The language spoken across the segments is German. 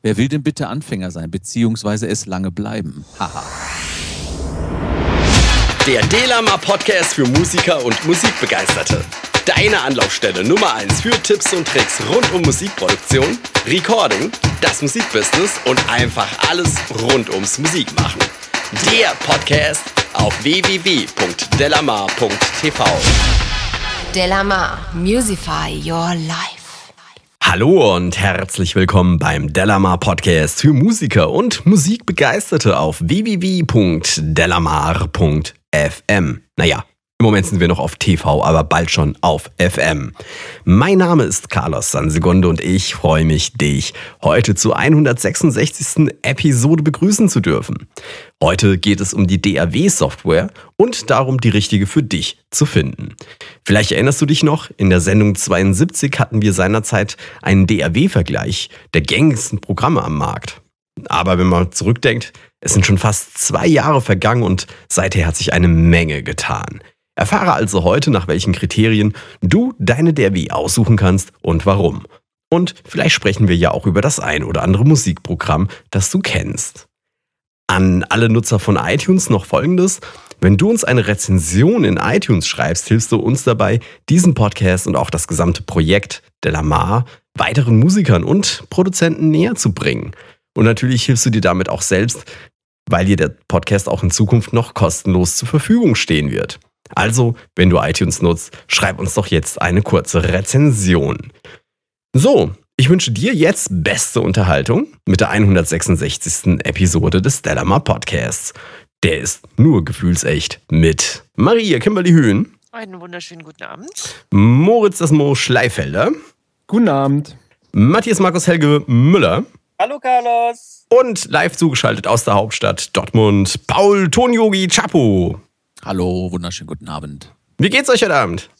Wer will denn bitte Anfänger sein, beziehungsweise es lange bleiben? Haha. Der Delama Podcast für Musiker und Musikbegeisterte. Deine Anlaufstelle Nummer 1 für Tipps und Tricks rund um Musikproduktion, Recording, das Musikbusiness und einfach alles rund ums Musikmachen. Der Podcast auf www.delamar.tv. Delamar, Musify Your Life. Hallo und herzlich willkommen beim Delamar Podcast für Musiker und Musikbegeisterte auf www.delamar.fm. Naja, im Moment sind wir noch auf TV, aber bald schon auf FM. Mein Name ist Carlos Sansegunde und ich freue mich, dich heute zur 166. Episode begrüßen zu dürfen. Heute geht es um die DAW-Software und darum, die richtige für dich zu finden. Vielleicht erinnerst du dich noch, in der Sendung 72 hatten wir seinerzeit einen DAW-Vergleich der gängigsten Programme am Markt. Aber wenn man zurückdenkt, es sind schon fast zwei Jahre vergangen und seither hat sich eine Menge getan. Erfahre also heute, nach welchen Kriterien du deine DRW aussuchen kannst und warum. Und vielleicht sprechen wir ja auch über das ein oder andere Musikprogramm, das du kennst. An alle Nutzer von iTunes noch Folgendes. Wenn du uns eine Rezension in iTunes schreibst, hilfst du uns dabei, diesen Podcast und auch das gesamte Projekt Delamar weiteren Musikern und Produzenten näher zu bringen. Und natürlich hilfst du dir damit auch selbst, weil dir der Podcast auch in Zukunft noch kostenlos zur Verfügung stehen wird. Also, wenn du iTunes nutzt, schreib uns doch jetzt eine kurze Rezension. So, ich wünsche dir jetzt beste Unterhaltung mit der 166. Episode des Stellamar Podcasts. Der ist nur gefühlsecht mit Maria Kimberly Höhn. Einen wunderschönen guten Abend. Moritz das Mo Schleifelder. Guten Abend. Matthias Markus Helge Müller. Hallo Carlos. Und live zugeschaltet aus der Hauptstadt Dortmund, Paul Tonyogi Chapo. Hallo, wunderschönen guten Abend. Wie geht's euch heute Abend?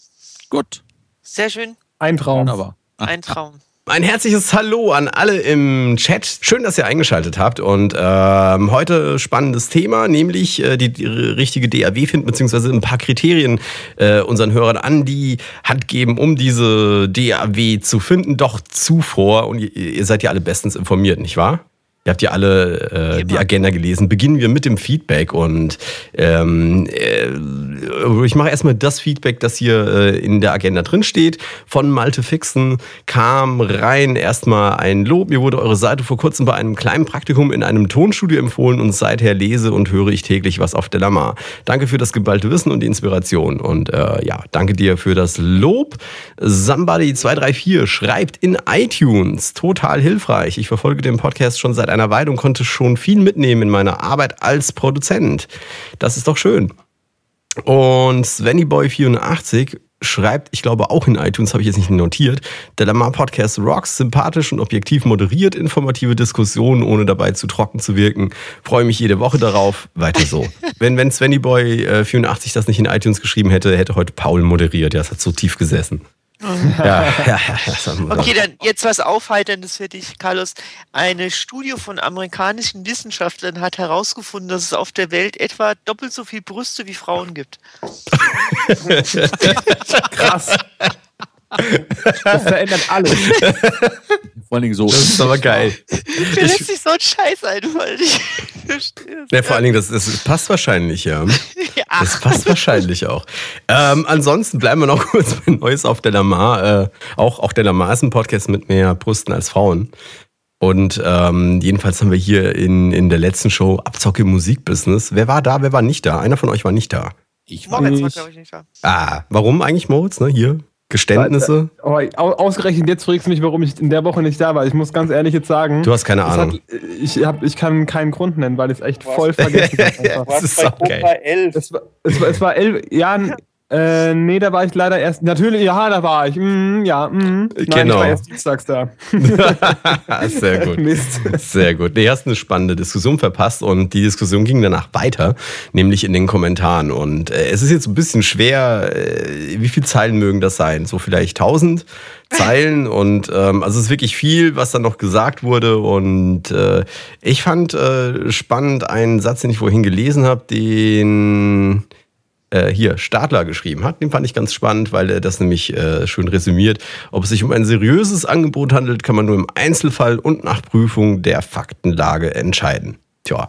Gut. Sehr schön. Ein Traum. Wunderbar. Ein Traum. Ein herzliches Hallo an alle im Chat. Schön, dass ihr eingeschaltet habt. Und ähm, heute spannendes Thema, nämlich äh, die, die richtige DAW finden, beziehungsweise ein paar Kriterien äh, unseren Hörern an die Hand geben, um diese DAW zu finden. Doch zuvor, und ihr, ihr seid ja alle bestens informiert, nicht wahr? Ihr habt ja alle äh, die Agenda gelesen. Beginnen wir mit dem Feedback und ähm, äh, ich mache erstmal das Feedback, das hier äh, in der Agenda drin steht. Von Malte Fixen kam rein erstmal ein Lob. Mir wurde eure Seite vor kurzem bei einem kleinen Praktikum in einem Tonstudio empfohlen und seither lese und höre ich täglich was auf Delamar. Danke für das geballte Wissen und die Inspiration und äh, ja, danke dir für das Lob. Somebody234 schreibt in iTunes total hilfreich. Ich verfolge den Podcast schon seit einer Weile und konnte schon viel mitnehmen in meiner Arbeit als Produzent. Das ist doch schön. Und Svennyboy84 schreibt, ich glaube auch in iTunes, habe ich jetzt nicht notiert, der Lamar Podcast rocks, sympathisch und objektiv moderiert, informative Diskussionen, ohne dabei zu trocken zu wirken. Freue mich jede Woche darauf. Weiter so. wenn wenn Svennyboy84 äh, das nicht in iTunes geschrieben hätte, hätte heute Paul moderiert. Ja, das hat so tief gesessen. Ja, ja, ja, okay, dann jetzt was Aufheiterndes für dich, Carlos. Eine Studie von amerikanischen Wissenschaftlern hat herausgefunden, dass es auf der Welt etwa doppelt so viel Brüste wie Frauen gibt. Krass. Das verändert alles. Vor allen Dingen so. Das ist aber geil. Mir lässt sich so ein Scheiß einfallen. Ich verstehe Ja, vor allen Dingen, das, das passt wahrscheinlich, ja. Ja. Das passt wahrscheinlich auch. Ähm, ansonsten bleiben wir noch kurz bei Neues auf Delamar. Äh, auch, auch Delamar ist ein Podcast mit mehr Brüsten als Frauen. Und ähm, jedenfalls haben wir hier in, in der letzten Show Abzocke im Musikbusiness. Wer war da, wer war nicht da? Einer von euch war nicht da. Ich war Moritz war, glaube ich, nicht da. Ah, warum eigentlich, Moritz? Ne, hier, Geständnisse. Oh, au- ausgerechnet jetzt fragst du mich, warum ich in der Woche nicht da war. Ich muss ganz ehrlich jetzt sagen, Du hast keine Ahnung. hat, ich, hab, ich kann keinen Grund nennen, weil ich es echt voll vergessen habe. Das ist. 11. Es war, es, war, es war elf, ja, äh, nee, da war ich leider erst, natürlich, ja, da war ich, mm, ja, mm. Nein, Genau. ich war erst dienstags da. Sehr gut. Mist. Sehr gut. Nee, hast eine spannende Diskussion verpasst und die Diskussion ging danach weiter, nämlich in den Kommentaren. Und äh, es ist jetzt ein bisschen schwer, äh, wie viele Zeilen mögen das sein? So vielleicht 1000 Zeilen und ähm, also es ist wirklich viel, was dann noch gesagt wurde. Und äh, ich fand äh, spannend einen Satz, den ich vorhin gelesen habe, den äh, hier Stadler geschrieben hat. Den fand ich ganz spannend, weil er das nämlich äh, schön resümiert. Ob es sich um ein seriöses Angebot handelt, kann man nur im Einzelfall und nach Prüfung der Faktenlage entscheiden. Tja,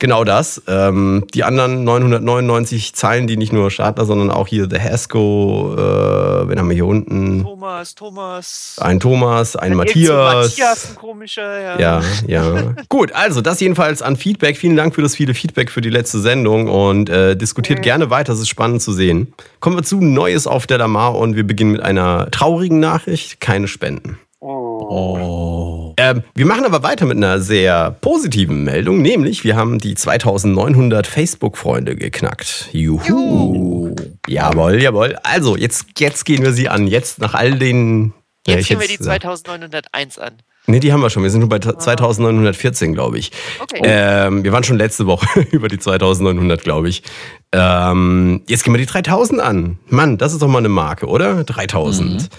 genau das. Ähm, die anderen 999 Zeilen, die nicht nur Stadler, sondern auch hier The Hasco, äh, wen haben wir hier unten? Thomas, Thomas. Ein Thomas, ein Matthias. Matthias, ein komischer, ja. Ja, ja. Gut, also das jedenfalls an Feedback. Vielen Dank für das viele Feedback für die letzte Sendung und äh, diskutiert Mhm. gerne weiter. Es ist spannend zu sehen. Kommen wir zu Neues auf der Lamar und wir beginnen mit einer traurigen Nachricht. Keine Spenden. Oh. Ähm, wir machen aber weiter mit einer sehr positiven Meldung, nämlich wir haben die 2900 Facebook-Freunde geknackt. Juhu. Jawohl, jawohl. Also, jetzt, jetzt gehen wir sie an. Jetzt nach all den. Jetzt ich gehen wir die 2901 an. Nee, die haben wir schon. Wir sind nur bei 2914, glaube ich. Okay. Ähm, wir waren schon letzte Woche über die 2900, glaube ich. Ähm, jetzt gehen wir die 3000 an. Mann, das ist doch mal eine Marke, oder? 3000.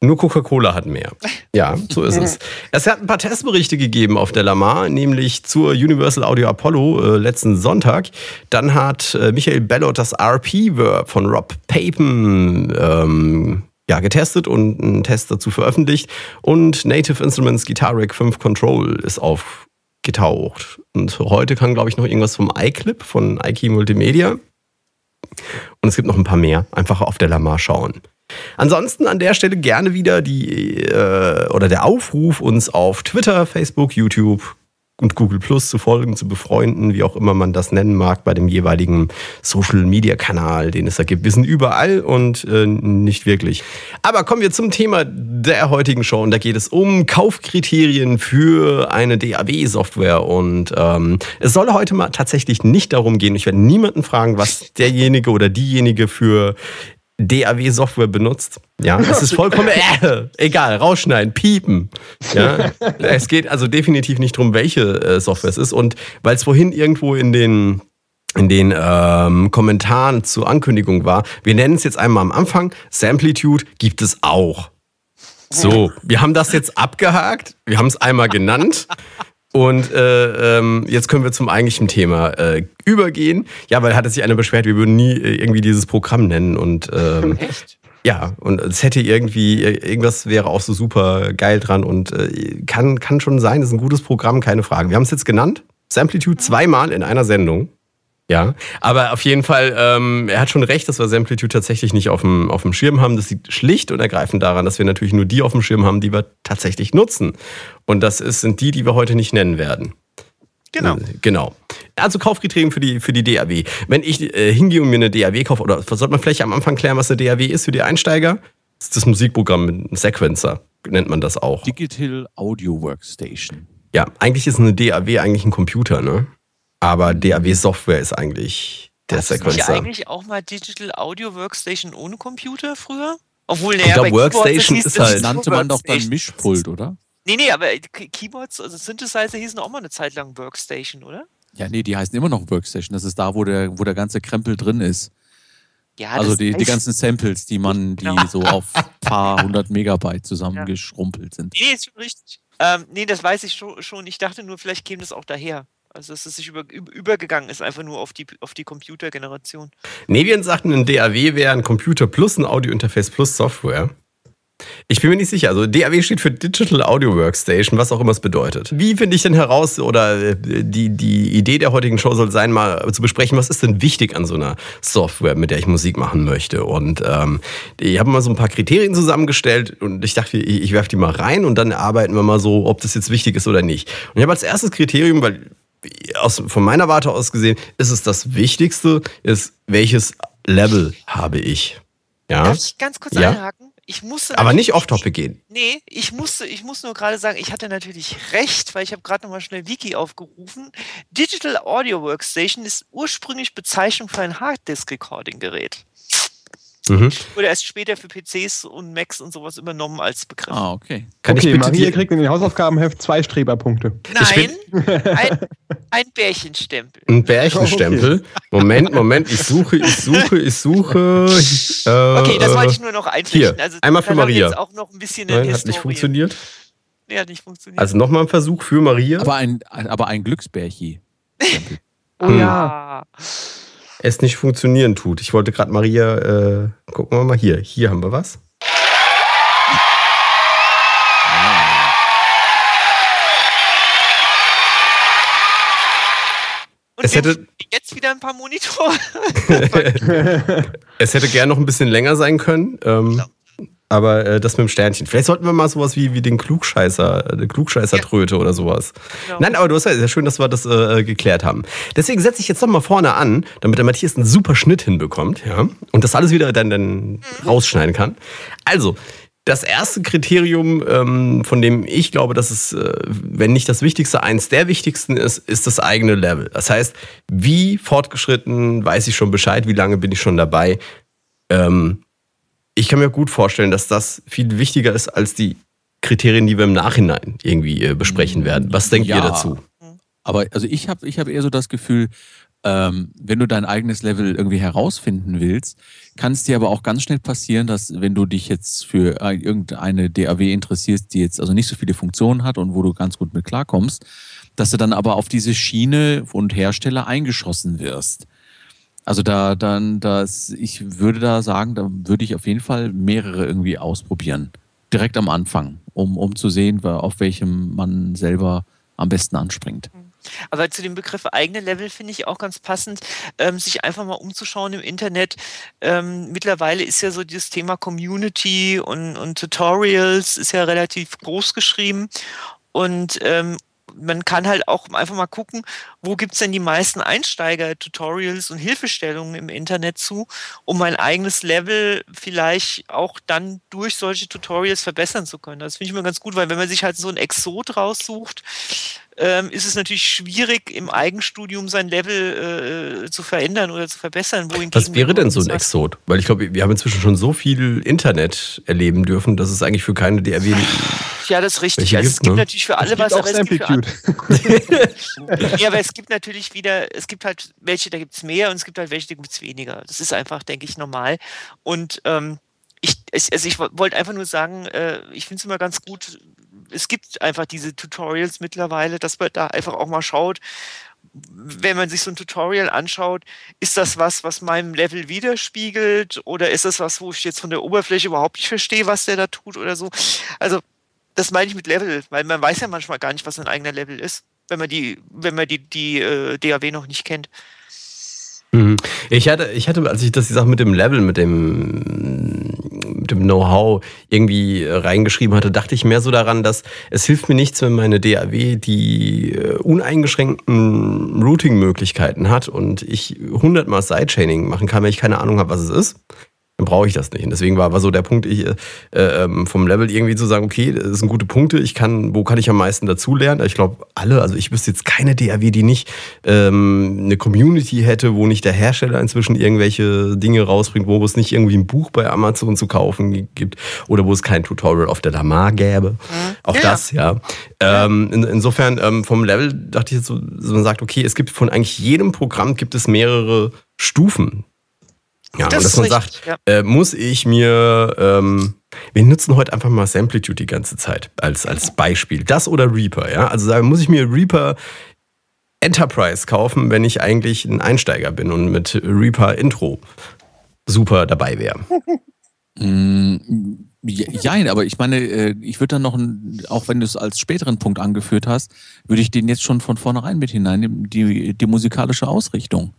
Nur Coca-Cola hat mehr. Ja, so ist es. Es hat ein paar Testberichte gegeben auf der Lamar, nämlich zur Universal Audio Apollo äh, letzten Sonntag. Dann hat äh, Michael Bellot das RP-Verb von Rob Papen ähm, ja, getestet und einen Test dazu veröffentlicht. Und Native Instruments Guitar Rig 5 Control ist aufgetaucht. Und heute kann, glaube ich, noch irgendwas vom iClip von iKey Multimedia. Und es gibt noch ein paar mehr. Einfach auf der Lamar schauen. Ansonsten an der Stelle gerne wieder die äh, oder der Aufruf, uns auf Twitter, Facebook, YouTube und Google Plus zu folgen, zu befreunden, wie auch immer man das nennen mag, bei dem jeweiligen Social Media Kanal, den es da gibt. Wir sind überall und äh, nicht wirklich. Aber kommen wir zum Thema der heutigen Show und da geht es um Kaufkriterien für eine DAW-Software und ähm, es soll heute mal tatsächlich nicht darum gehen, ich werde niemanden fragen, was derjenige oder diejenige für DAW-Software benutzt. Ja, es ist vollkommen äh, egal, rausschneiden, piepen. Ja, es geht also definitiv nicht darum, welche äh, Software es ist. Und weil es vorhin irgendwo in den in den ähm, Kommentaren zur Ankündigung war, wir nennen es jetzt einmal am Anfang, Samplitude gibt es auch. So, wir haben das jetzt abgehakt, wir haben es einmal genannt. Und äh, ähm, jetzt können wir zum eigentlichen Thema äh, übergehen. Ja, weil hatte sich einer beschwert, wir würden nie äh, irgendwie dieses Programm nennen. Und ähm, Echt? ja, und es hätte irgendwie, äh, irgendwas wäre auch so super geil dran und äh, kann, kann schon sein, ist ein gutes Programm, keine Frage. Wir haben es jetzt genannt, Samplitude zweimal in einer Sendung. Ja, aber auf jeden Fall, ähm, er hat schon recht, dass wir Samplitude tatsächlich nicht auf dem, auf dem Schirm haben. Das liegt schlicht und ergreifend daran, dass wir natürlich nur die auf dem Schirm haben, die wir tatsächlich nutzen. Und das ist, sind die, die wir heute nicht nennen werden. Genau. Äh, Genau. Also Kaufkriterien für die, für die DAW. Wenn ich äh, hingehe und mir eine DAW kaufe, oder sollte man vielleicht am Anfang klären, was eine DAW ist für die Einsteiger? Das ist das Musikprogramm mit einem Sequencer, nennt man das auch. Digital Audio Workstation. Ja, eigentlich ist eine DAW eigentlich ein Computer, ne? Aber DAW-Software ist eigentlich der Hast du nicht Sequencer. eigentlich auch mal Digital Audio Workstation ohne Computer früher? Obwohl, naja, bei Workstation ist das halt- Nannte man doch dann. Mischpult, oder? Nee, nee, aber Key- Keyboards, also Synthesizer hießen auch mal eine Zeit lang Workstation, oder? Ja, nee, die heißen immer noch Workstation. Das ist da, wo der, wo der ganze Krempel drin ist. Ja, also die, die ganzen Samples, die man, die Genau. so auf paar hundert Megabyte zusammengeschrumpelt sind. Nee, ist schon richtig. Ähm, nee, das weiß ich schon, schon. Ich dachte nur, vielleicht käme das auch daher. Also, dass es sich über, über, übergegangen ist, einfach nur auf die, auf die Computergeneration. Nevian sagten, ein DAW wäre ein Computer plus ein Audio-Interface plus Software. Ich bin mir nicht sicher. Also DAW steht für Digital Audio Workstation, was auch immer es bedeutet. Wie finde ich denn heraus, oder äh, die, die Idee der heutigen Show soll sein, mal zu besprechen, was ist denn wichtig an so einer Software, mit der ich Musik machen möchte. Und ähm, ich habe mal so ein paar Kriterien zusammengestellt und ich dachte, ich, ich werfe die mal rein und dann arbeiten wir mal so, ob das jetzt wichtig ist oder nicht. Und ich habe als erstes Kriterium, weil aus, von meiner Warte aus gesehen, ist es das Wichtigste, ist, welches Level habe ich. Ja, Darf ich ganz kurz Ja. einhaken? Ich musste aber nicht off-topic gehen. Nee, ich musste, ich muss nur gerade sagen, ich hatte natürlich recht, weil ich habe gerade nochmal schnell Wiki aufgerufen. Digital Audio Workstation ist ursprünglich Bezeichnung für ein Harddisk-Recording-Gerät. Mhm. Wurde erst später für PCs und Macs und sowas übernommen als Begriff. Ah, okay. Kann okay, ich bitte Maria kriegt in den Hausaufgabenheft zwei Streberpunkte. Nein, ein, ein Bärchenstempel. einen Bärchenstempel? Moment, Moment, ich suche, ich suche, ich suche. Äh, Okay, das wollte ich nur noch einflechten. hier, Also, einmal für Maria. Jetzt auch noch ein bisschen in Nein, hat nicht funktioniert. Nee, hat nicht funktioniert. Also nochmal ein Versuch für Maria. Aber ein, ein- aber ein Glücksbärchi. Oh ja. Es nicht funktionieren tut. Ich wollte gerade Maria, äh, gucken wir mal hier. Hier haben wir was. Und Es hätte- jetzt wieder ein paar Monitore. Es hätte gern noch ein bisschen länger sein können. Ähm, aber äh, das mit dem Sternchen. Vielleicht sollten wir mal sowas wie, wie den Klugscheißer, äh, Klugscheißer-Tröte oder sowas. Genau. Nein, aber du hast ja sehr schön, dass wir das äh, geklärt haben. Deswegen setze ich jetzt noch mal vorne an, damit der Matthias einen super Schnitt hinbekommt, ja, und das alles wieder dann, dann rausschneiden kann. Also, das erste Kriterium, ähm, von dem ich glaube, dass es, äh, wenn nicht das Wichtigste, eins der wichtigsten ist, ist das eigene Level. Das heißt, wie fortgeschritten weiß ich schon Bescheid, wie lange bin ich schon dabei. Ähm, ich kann mir gut vorstellen, dass das viel wichtiger ist als die Kriterien, die wir im Nachhinein irgendwie äh, besprechen werden. Was denkt Ja. ihr dazu? Aber also ich habe ich hab eher so das Gefühl, ähm, wenn du dein eigenes Level irgendwie herausfinden willst, kann es dir aber auch ganz schnell passieren, dass wenn du dich jetzt für äh, irgendeine DAW interessierst, die jetzt also nicht so viele Funktionen hat und wo du ganz gut mit klarkommst, dass du dann aber auf diese Schiene und Hersteller eingeschossen wirst. Also da dann das, ich würde da sagen, da würde ich auf jeden Fall mehrere irgendwie ausprobieren. Direkt am Anfang, um, um zu sehen, auf welchem man selber am besten anspringt. Aber zu dem Begriff eigene Level finde ich auch ganz passend, ähm, sich einfach mal umzuschauen im Internet. Ähm, mittlerweile ist ja so dieses Thema Community und, und Tutorials ist ja relativ groß geschrieben. Und ähm, man kann halt auch einfach mal gucken, wo gibt's denn die meisten Einsteiger-Tutorials und Hilfestellungen im Internet zu, um mein eigenes Level vielleicht auch dann durch solche Tutorials verbessern zu können. Das finde ich mir ganz gut, weil wenn man sich halt so ein Exot raussucht, ähm, ist es natürlich schwierig, im Eigenstudium sein Level äh, zu verändern oder zu verbessern. Was wäre denn so ein Exot? Weil ich glaube, wir haben inzwischen schon so viel Internet erleben dürfen, dass es eigentlich für keine DRW. Ja, das ist richtig. Also es gibt ne? natürlich für alle Es gibt was, auch aber es gibt für. Ja, aber es gibt natürlich wieder, es gibt halt welche, da gibt es mehr und es gibt halt welche, da gibt es weniger. Das ist einfach, denke ich, normal. Und ähm, ich, also ich wo- wollte einfach nur sagen, äh, ich finde es immer ganz gut, es gibt einfach diese Tutorials mittlerweile, dass man da einfach auch mal schaut, wenn man sich so ein Tutorial anschaut, ist das was, was meinem Level widerspiegelt oder ist das was, wo ich jetzt von der Oberfläche überhaupt nicht verstehe, was der da tut oder so. Also das meine ich mit Level, weil man weiß ja manchmal gar nicht, was ein eigener Level ist, wenn man die, wenn man die, die äh, DAW noch nicht kennt. Mhm. Ich hatte, ich hatte, als ich das die Sache mit dem Level, mit dem, dem Know-how irgendwie äh, reingeschrieben hatte, dachte ich mehr so daran, dass es hilft mir nichts, wenn meine DAW die äh, uneingeschränkten Routing-Möglichkeiten hat und ich hundertmal Sidechaining machen kann, wenn ich keine Ahnung habe, was es ist. Brauche ich das nicht. Und deswegen war, war so der Punkt, ich, äh, ähm, vom Level irgendwie zu sagen, okay, das sind gute Punkte, ich kann, wo kann ich am meisten dazulernen? Ich glaube, alle, also ich wüsste jetzt keine DAW, die nicht ähm, eine Community hätte, wo nicht der Hersteller inzwischen irgendwelche Dinge rausbringt, wo es nicht irgendwie ein Buch bei Amazon zu kaufen gibt oder wo es kein Tutorial auf der Lamar gäbe. Auch Ja. das, ja. Ähm, in, insofern, ähm, vom Level dachte ich jetzt so, so, man sagt, okay, es gibt von eigentlich jedem Programm gibt es mehrere Stufen. Ja, Das und dass man richtig, sagt, ja. äh, muss ich mir, ähm, wir nutzen heute einfach mal Samplitude die ganze Zeit als, als Beispiel. Das oder Reaper, ja? Also sagen, muss ich mir Reaper Enterprise kaufen, wenn ich eigentlich ein Einsteiger bin und mit Reaper Intro super dabei wäre. Mm, Ja, aber ich meine, äh, ich würde dann noch, ein, auch wenn du es als späteren Punkt angeführt hast, würde ich den jetzt schon von vornherein mit hineinnehmen, die, die musikalische Ausrichtung.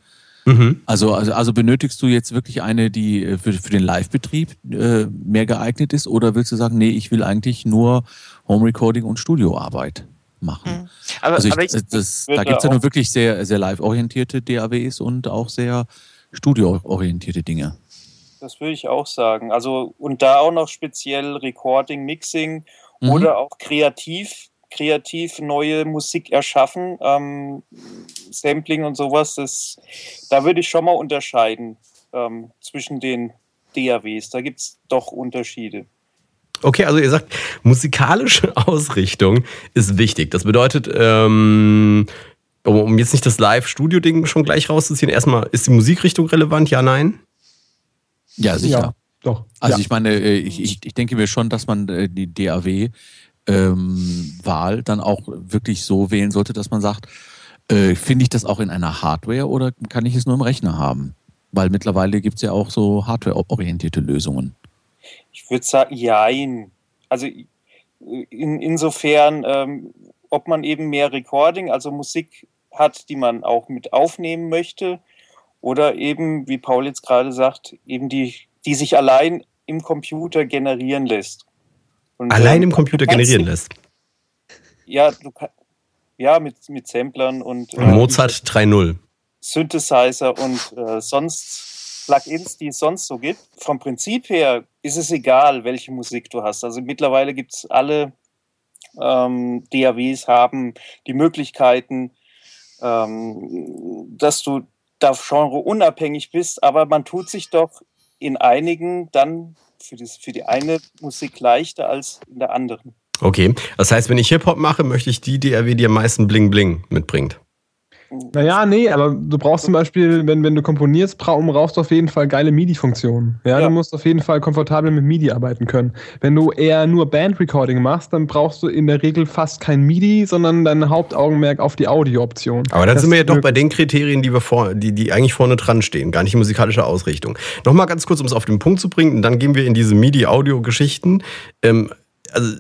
Mhm. Also, also, also benötigst du jetzt wirklich eine, die äh, für, für den Live-Betrieb äh, mehr geeignet ist, oder willst du sagen, nee, ich will eigentlich nur Home Recording und Studioarbeit machen? Hm. Aber, Also ich, aber ich, äh, das, da gibt es ja nur wirklich sehr, sehr live-orientierte DAWs und auch sehr studio-orientierte Dinge. Das würde ich auch sagen. Also und da auch noch speziell Recording, Mixing Mhm. oder auch kreativ, kreativ neue Musik erschaffen, ähm, Sampling und sowas. Das, da würde ich schon mal unterscheiden ähm, zwischen den DAWs. Da gibt es doch Unterschiede. Okay, also ihr sagt, musikalische Ausrichtung ist wichtig. Das bedeutet, ähm, um jetzt nicht das Live-Studio-Ding schon gleich rauszuziehen, erstmal, ist die Musikrichtung relevant? Ja, nein? Ja, sicher. Ja, doch. Also ja. ich meine, äh, ich, ich, denke mir schon, dass man äh, die DAW-Wahl dann auch wirklich so wählen sollte, dass man sagt, Äh, Finde ich das auch in einer Hardware oder kann ich es nur im Rechner haben? Weil mittlerweile gibt es ja auch so hardware-orientierte Lösungen. Ich würde sagen, jein. Also in, insofern, ähm, ob man eben mehr Recording, also Musik hat, die man auch mit aufnehmen möchte, oder eben, wie Paul jetzt gerade sagt, eben die, die sich allein im Computer generieren lässt. Und, allein ähm, im Computer generieren lässt? Ja, du ja mit, mit Samplern und. Äh, Mozart 3.0. Synthesizer und äh, sonst Plugins, die es sonst so gibt. Vom Prinzip her ist es egal, welche Musik du hast. Also mittlerweile gibt es alle ähm, DAWs haben die Möglichkeiten, ähm, dass du da Genre unabhängig bist, aber man tut sich doch in einigen dann für, das, für die eine Musik leichter als in der anderen. Okay, das heißt, wenn ich Hip-Hop mache, möchte ich die DAW, die am meisten Bling Bling mitbringt. Naja, nee, aber du brauchst zum Beispiel, wenn, wenn du komponierst, brauchst du auf jeden Fall geile MIDI-Funktionen. Ja, ja, du musst auf jeden Fall komfortabel mit MIDI arbeiten können. Wenn du eher nur Band-Recording machst, dann brauchst du in der Regel fast kein MIDI, sondern dein Hauptaugenmerk auf die Audio-Option. Aber dann das sind wir ja doch bei den Kriterien, die wir vor, die, die eigentlich vorne dran stehen, gar nicht in musikalischer Ausrichtung. Nochmal ganz kurz, um es auf den Punkt zu bringen, dann gehen wir in diese MIDI-Audio-Geschichten. Ähm, also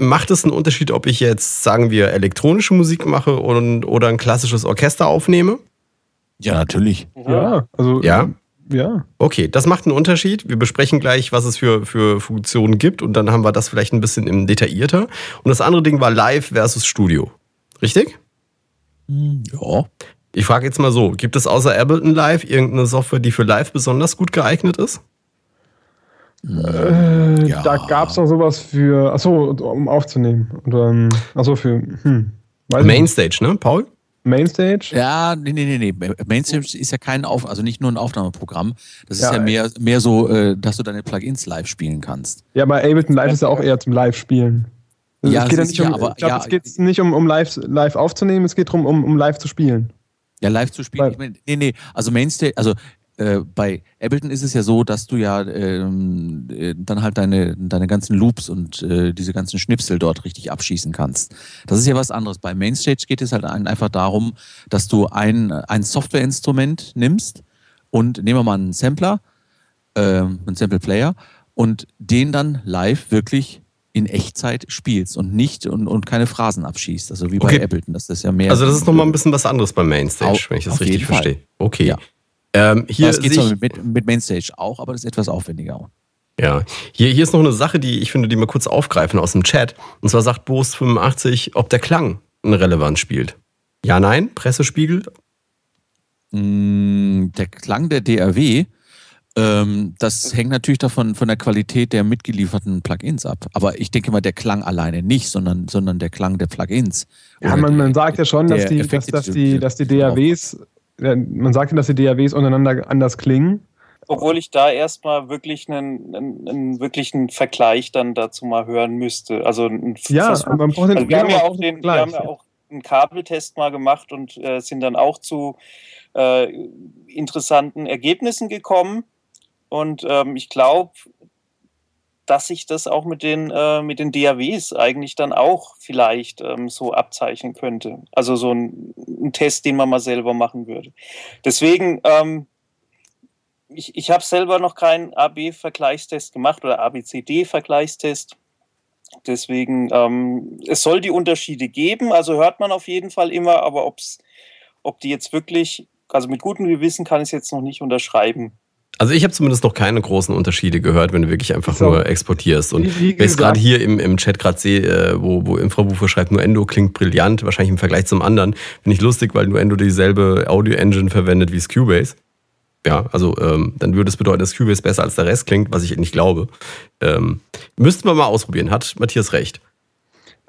Macht es einen Unterschied, ob ich jetzt, sagen wir, elektronische Musik mache und, oder ein klassisches Orchester aufnehme? Ja, natürlich. Ja, also. Ja? Ja. Okay, das macht einen Unterschied. Wir besprechen gleich, was es für, für Funktionen gibt und dann haben wir das vielleicht ein bisschen im detaillierter. Und das andere Ding war Live versus Studio. Richtig? Ja. Ich frage jetzt mal so: Gibt es außer Ableton Live irgendeine Software, die für Live besonders gut geeignet ist? Äh, ja. Da gab es noch sowas für, achso, um aufzunehmen. Oder, achso, für, hm. Mainstage, ne, Paul? Mainstage? Ja, nee, nee, nee, nee. Mainstage ist ja kein Auf, also nicht nur ein Aufnahmeprogramm. Das ist ja, ja mehr, mehr so, äh, dass du deine Plugins live spielen kannst. Ja, aber Ableton Live ist ja auch eher zum Live-Spielen. Also ja, es geht ja nicht um, ja, aber, ich glaube, ja, es geht nicht um, um live, live aufzunehmen, es geht darum, um, um live zu spielen. Ja, live zu spielen. Ich mein, nee, nee, also Mainstage, also äh, bei Ableton ist es ja so, dass du ja ähm, äh, dann halt deine, deine ganzen Loops und äh, diese ganzen Schnipsel dort richtig abschießen kannst. Das ist ja was anderes. Bei Mainstage geht es halt einfach darum, dass du ein, ein Softwareinstrument nimmst und nehmen wir mal einen Sampler, äh, einen Sample Player und den dann live wirklich in Echtzeit spielst und nicht und, und keine Phrasen abschießt. Also wie bei okay. Ableton. Das ist ja mehr. Also das ist nochmal ein bisschen was anderes beim Mainstage, auf, wenn ich das richtig verstehe. Okay. Ja. Ähm, hier das geht zwar mit, mit Mainstage auch, aber das ist etwas aufwendiger. Ja, hier, hier ist noch eine Sache, die ich finde, die wir kurz aufgreifen aus dem Chat. Und zwar sagt Boos85, ob der Klang eine Relevanz spielt. Ja, nein, Pressespiegel? Mm, der Klang der DRW, ähm, das hängt natürlich davon von der Qualität der mitgelieferten Plugins ab. Aber ich denke mal, der Klang alleine nicht, sondern, sondern der Klang der Plugins. Ja, man, man sagt ja schon, dass die, dass, dass, die, dass die DAWs man sagt ja, dass die DAWs untereinander anders klingen. Obwohl ich da erstmal wirklich einen, einen, einen wirklichen Vergleich dann dazu mal hören müsste. Also ein, ja, man braucht den, also wir, haben ja auch den, wir haben ja auch einen Kabeltest mal gemacht und äh, sind dann auch zu äh, interessanten Ergebnissen gekommen. Und ähm, ich glaube, dass sich das auch mit den, äh, mit den DAWs eigentlich dann auch vielleicht ähm, so abzeichnen könnte. Also so ein, ein, Test, den man mal selber machen würde. Deswegen, ähm, ich, ich habe selber noch keinen AB-Vergleichstest gemacht oder ABCD-Vergleichstest. Deswegen, ähm, es soll die Unterschiede geben, also hört man auf jeden Fall immer, aber ob's, ob die jetzt wirklich, also mit gutem Gewissen kann ich es jetzt noch nicht unterschreiben. Also ich habe zumindest noch keine großen Unterschiede gehört, wenn du wirklich einfach so. nur exportierst. Und wie, wie wenn ich gerade hier im, im Chat gerade sehe, äh, wo, wo Infrabufer schreibt, Nuendo klingt brillant, wahrscheinlich im Vergleich zum anderen. Finde ich lustig, weil Nuendo dieselbe Audio-Engine verwendet wie Cubase. Ja, also ähm, dann würde es bedeuten, dass Cubase besser als der Rest klingt, was ich nicht glaube. Ähm, müssten wir mal ausprobieren, hat Matthias recht.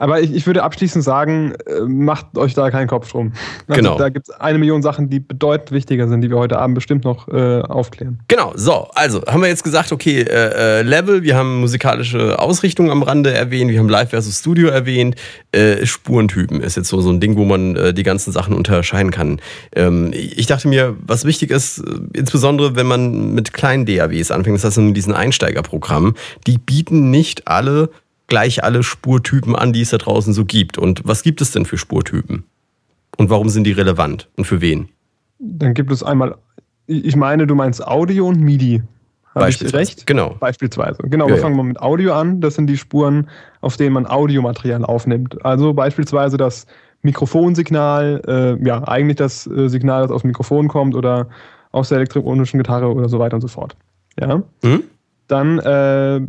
Aber ich, ich würde abschließend sagen, äh, macht euch da keinen Kopf drum. Also genau. Da gibt es eine Million Sachen, die bedeutend wichtiger sind, die wir heute Abend bestimmt noch äh, aufklären. Genau, so, also haben wir jetzt gesagt, okay, äh, äh, Level, wir haben musikalische Ausrichtung am Rande erwähnt, wir haben Live versus Studio erwähnt, äh, Spurentypen ist jetzt so, so ein Ding, wo man äh, die ganzen Sachen unterscheiden kann. Ähm, ich dachte mir, was wichtig ist, insbesondere wenn man mit kleinen DAWs anfängt, das heißt in diesen Einsteigerprogrammen, die bieten nicht alle gleich alle Spurtypen an, die es da draußen so gibt. Und was gibt es denn für Spurtypen? Und warum sind die relevant und für wen? Dann gibt es einmal, ich meine, du meinst Audio und MIDI. Habe ich recht? Genau. Beispielsweise. Genau, ja, wir fangen mal mit Audio an. Das sind die Spuren, auf denen man Audiomaterial aufnimmt. Also beispielsweise das Mikrofonsignal, äh, ja, eigentlich das äh, Signal, das aus dem Mikrofon kommt oder aus der elektronischen Gitarre oder so weiter und so fort. Ja. Mhm. Dann, äh,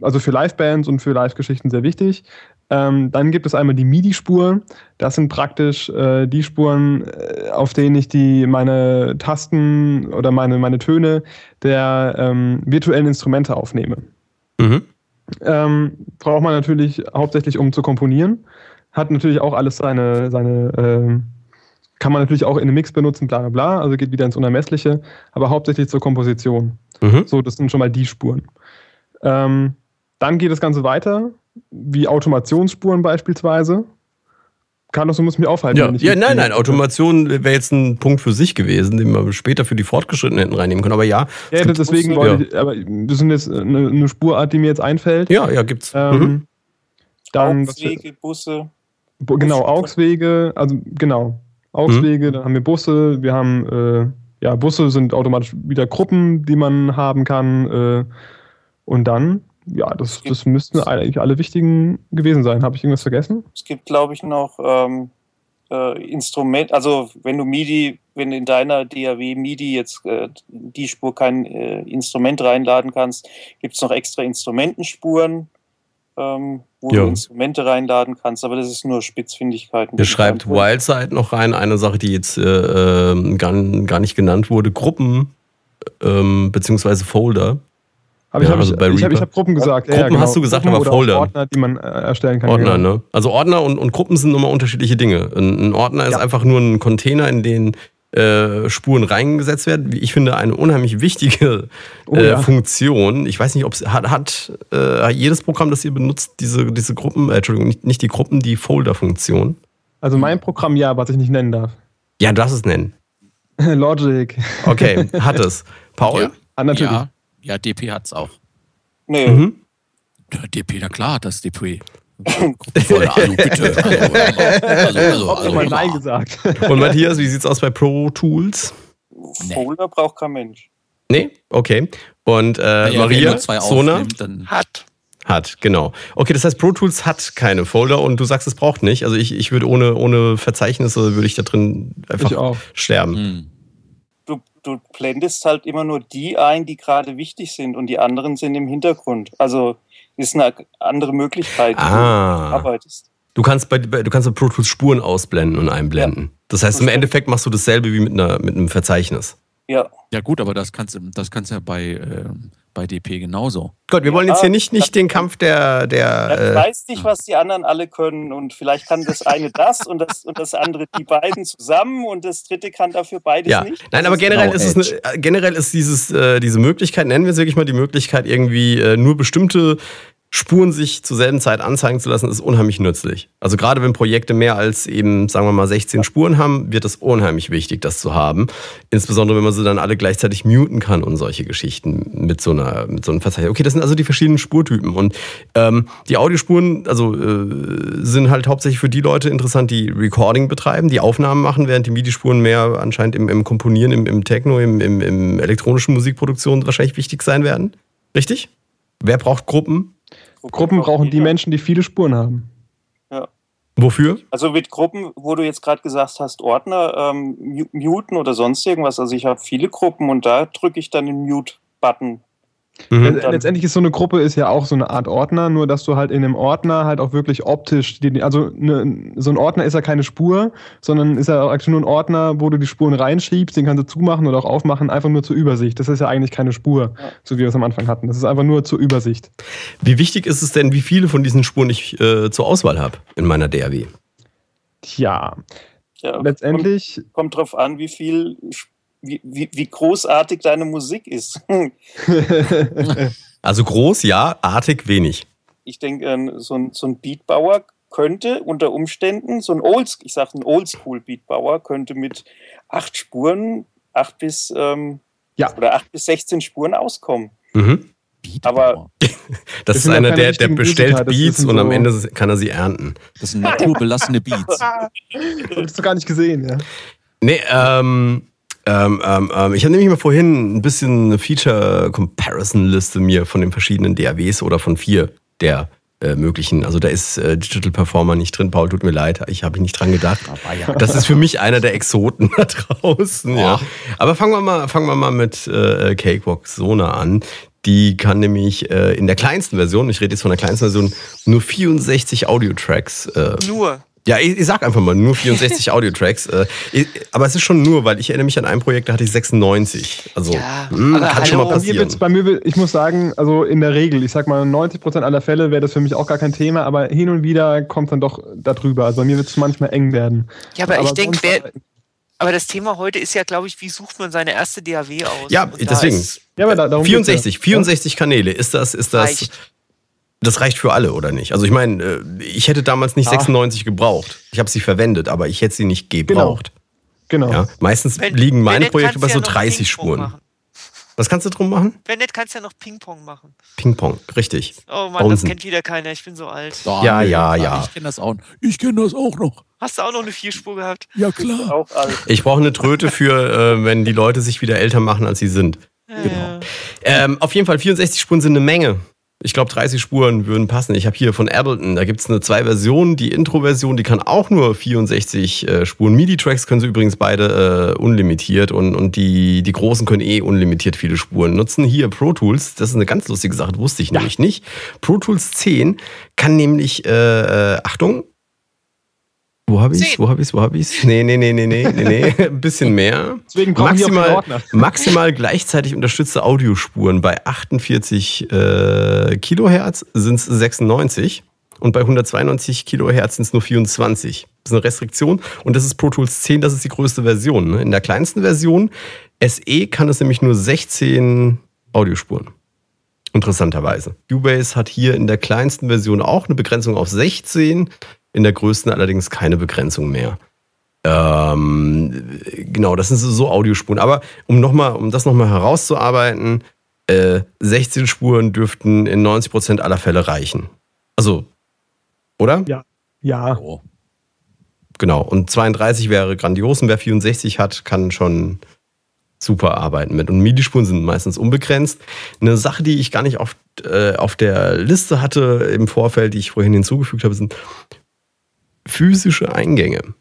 also für Livebands und für Live-Geschichten sehr wichtig. Ähm, dann gibt es einmal die MIDI-Spur. Das sind praktisch äh, die Spuren, äh, auf denen ich die, meine Tasten oder meine, meine Töne der ähm, virtuellen Instrumente aufnehme. Mhm. Ähm, braucht man natürlich hauptsächlich, um zu komponieren. Hat natürlich auch alles seine, seine äh, kann man natürlich auch in einem Mix benutzen, bla bla bla, also geht wieder ins Unermessliche, aber hauptsächlich zur Komposition. Mhm. So, das sind schon mal die Spuren. Ähm, dann geht das Ganze weiter wie Automationsspuren beispielsweise. Carlos, du musst mich aufhalten. Ja, ja nein, nein, Automation wäre jetzt ein Punkt für sich gewesen, den wir später für die Fortgeschrittenen hätten reinnehmen können. Aber ja. Ja, deswegen wollte ja. ich, aber das sind jetzt eine, eine, Spurart, die mir jetzt einfällt. Ja, ja, gibt's. Ähm, mhm. Dann, Augswege, Busse. Bu genau, Augswege, also genau. Augswege, mhm. dann haben wir Busse, wir haben, äh, ja, Busse sind automatisch wieder Gruppen, die man haben kann. Äh, und dann ja, das, das müssten eigentlich alle wichtigen gewesen sein. Habe ich irgendwas vergessen? Es gibt, glaube ich, noch ähm, äh, Instrument, also wenn du MIDI, wenn in deiner DAW MIDI jetzt äh, die Spur kein äh, Instrument reinladen kannst, gibt es noch extra Instrumentenspuren, ähm, wo jo. du Instrumente reinladen kannst, aber das ist nur Spitzfindigkeiten. Der schreibt Wildside noch rein, eine Sache, die jetzt äh, ähm, gar, gar nicht genannt wurde, Gruppen ähm, beziehungsweise Folder. Aber ja, ich habe also ich, ich hab, ich hab Gruppen gesagt. Gruppen ja, genau. hast du gesagt, Gruppen aber Folder. Ordner, die man äh, erstellen kann. Ordner, genau. ne? Also Ordner und, und Gruppen sind nochmal unterschiedliche Dinge. Ein, ein Ordner ja. ist einfach nur ein Container, in den äh, Spuren reingesetzt werden. Ich finde eine unheimlich wichtige oh, äh, ja. Funktion. Ich weiß nicht, ob es hat, hat äh, jedes Programm, das ihr benutzt, diese, diese Gruppen, äh, Entschuldigung, nicht, nicht die Gruppen, die Folder-Funktion. Also mein Programm ja, was ich nicht nennen darf. Ja, du darfst es nennen. Logic. Okay, hat es. Paul? Ja, ah, natürlich. Ja. Ja, DP hat es auch. Nee. Mhm. Ja, DP, na klar, das DP. Voll Ahnung, bitte. Also, also, also, also mal Nein gesagt. Und Matthias, wie sieht's aus bei Pro Tools? Folder nee. braucht kein Mensch. Nee? Okay. Und äh, ja, Maria, Sona? Hat. Hat, genau. Okay, das heißt, Pro Tools hat keine Folder und du sagst, es braucht nicht. Also ich, ich würde ohne, ohne Verzeichnisse, würde ich da drin einfach sterben. Hm du blendest halt immer nur die ein, die gerade wichtig sind und die anderen sind im Hintergrund. Also ist eine andere Möglichkeit, wie ah. du arbeitest. Du kannst bei, du kannst bei Pro Tools Spuren ausblenden und einblenden. Ja. Das heißt, im Endeffekt machst du dasselbe wie mit, einer, mit einem Verzeichnis. Ja. Ja, gut, aber das kannst du das kannst ja bei, äh, bei DP genauso. Gott, wir wollen jetzt hier nicht, nicht den Kampf der. der äh, weiß nicht, was die anderen alle können und vielleicht kann das eine das und das und das andere die beiden zusammen und das dritte kann dafür beides ja. nicht. Nein, aber generell ist, es eine, generell ist dieses, äh, diese Möglichkeit, nennen wir es wirklich mal die Möglichkeit, irgendwie äh, nur bestimmte Spuren sich zur selben Zeit anzeigen zu lassen, ist unheimlich nützlich. Also gerade wenn Projekte mehr als eben, sagen wir mal, 16 Spuren haben, wird es unheimlich wichtig, das zu haben. Insbesondere, wenn man sie dann alle gleichzeitig muten kann und solche Geschichten mit so einer, mit so einem Verzeichnis. Okay, das sind also die verschiedenen Spurtypen. Und ähm, die Audiospuren, also äh, sind halt hauptsächlich für die Leute interessant, die Recording betreiben, die Aufnahmen machen, während die MIDI-Spuren mehr anscheinend im, im Komponieren, im, im Techno, im, im, im elektronischen Musikproduktion wahrscheinlich wichtig sein werden. Richtig? Wer braucht Gruppen? Gruppen brauchen die Menschen, die viele Spuren haben. Ja. Wofür? Also mit Gruppen, wo du jetzt gerade gesagt hast, Ordner ähm, muten oder sonst irgendwas. Also ich habe viele Gruppen und da drücke ich dann den Mute-Button Mhm. Letztendlich ist so eine Gruppe ist ja auch so eine Art Ordner, nur dass du halt in einem Ordner halt auch wirklich optisch, also eine, so ein Ordner ist ja keine Spur, sondern ist ja auch actually nur ein Ordner, wo du die Spuren reinschiebst, den kannst du zumachen oder auch aufmachen, einfach nur zur Übersicht. Das ist ja eigentlich keine Spur, ja. so wie wir es am Anfang hatten. Das ist einfach nur zur Übersicht. Wie wichtig ist es denn, wie viele von diesen Spuren ich äh, zur Auswahl habe in meiner DAW? Tja, ja, letztendlich. Kommt, kommt drauf an, wie viel wie, wie, wie großartig deine Musik ist. also groß, ja, artig wenig. Ich denke, so ein, so ein Beatbauer könnte unter Umständen, so ein Old, ich sage ein Oldschool-Beatbauer, könnte mit acht Spuren, acht bis, ähm, ja. oder acht bis 16 Spuren auskommen. Mhm. Aber das, das ist einer, der, der bestellt Beats und so am Ende kann er sie ernten. Das sind naturbelassene Beats. Hast du gar nicht gesehen, ja. Nee, ähm, ähm, ähm, ähm ich habe nämlich mal vorhin ein bisschen eine Feature-Comparison-Liste mir von den verschiedenen DAWs oder von vier der äh, möglichen. Also da ist äh, Digital Performer nicht drin. Paul, tut mir leid, ich habe nicht dran gedacht. Ja. Das ist für mich einer der Exoten da draußen. Ja. Aber fangen wir mal, fangen wir mal mit äh, Cakewalk Sona an. Die kann nämlich äh, in der kleinsten Version, ich rede jetzt von der kleinsten Version, nur 64 Audio-Tracks. Äh, nur. Ja, ich, ich, sag einfach mal, nur 64 Audio-Tracks. Äh, aber es ist schon nur, weil ich erinnere mich an ein Projekt, da hatte ich 96. Also ja, mh, kann hallo. schon mal passieren. Bei mir, ich muss sagen, also in der Regel, ich sag mal, 90% aller Fälle wäre das für mich auch gar kein Thema, aber hin und wieder kommt dann doch darüber. Also bei mir wird es manchmal eng werden. Ja, aber, aber ich denke, wer. Aber das Thema heute ist ja, glaube ich, wie sucht man seine erste DAW aus? Ja, deswegen. ja, aber da, 64, 64 Kanäle. Ist das, ist das, reicht. Das reicht für alle, oder nicht? Also ich meine, äh, ich hätte damals nicht ah. 96 gebraucht. Ich habe sie verwendet, aber ich hätte sie nicht gebraucht. Genau. genau. Ja, meistens wenn, liegen meine Projekte bei so 30 Spuren. Machen. Was kannst du drum machen? Wenn nicht, kannst du ja noch Ping-Pong machen. Ping-Pong, richtig. Oh Mann, das kennt wieder keiner. Ich bin so alt. Oh, ja, ja, ja. Ich kenne das, auch. Ich kenn das auch noch. Hast du auch noch eine Vierspur gehabt? Ja, klar. Ich brauche eine Tröte für, äh, wenn die Leute sich wieder älter machen, als sie sind. Ja, genau. Ähm, auf jeden Fall, 64 Spuren sind eine Menge. Ich glaube, 30 Spuren würden passen. Ich habe hier von Ableton, da gibt es eine zwei Versionen. Die Intro-Version, die kann auch nur 64 äh, Spuren. MIDI-Tracks können sie übrigens beide äh, unlimitiert und, und die, die großen können eh unlimitiert viele Spuren nutzen. Hier Pro Tools, das ist eine ganz lustige Sache, wusste ich ja. nämlich nicht. Pro Tools 10 kann nämlich, äh, äh Achtung, wo habe ich Wo habe ich Wo habe ich Nee, nee, nee, nee, nee, nee, nee. Ein bisschen mehr. Deswegen maximal, maximal gleichzeitig unterstützte Audiospuren. Bei 48 äh, Kilohertz sind es 96 und bei 192 Kilohertz sind es nur 24. Das ist eine Restriktion und das ist Pro Tools 10, das ist die größte Version. Ne? In der kleinsten Version, SE, kann es nämlich nur 16 Audiospuren. Interessanterweise. Cubase hat hier in der kleinsten Version auch eine Begrenzung auf 16 in der größten allerdings keine Begrenzung mehr. Ähm, genau, das sind so Audiospuren. Aber um, noch mal, um das nochmal herauszuarbeiten, äh, 16 Spuren dürften in 90% aller Fälle reichen. Also, oder? Ja. Ja. Oh. Genau, und 32 wäre grandios und wer 64 hat, kann schon super arbeiten mit. Und MIDI-Spuren sind meistens unbegrenzt. Eine Sache, die ich gar nicht auf, äh, auf der Liste hatte im Vorfeld, die ich vorhin hinzugefügt habe, sind physische Eingänge.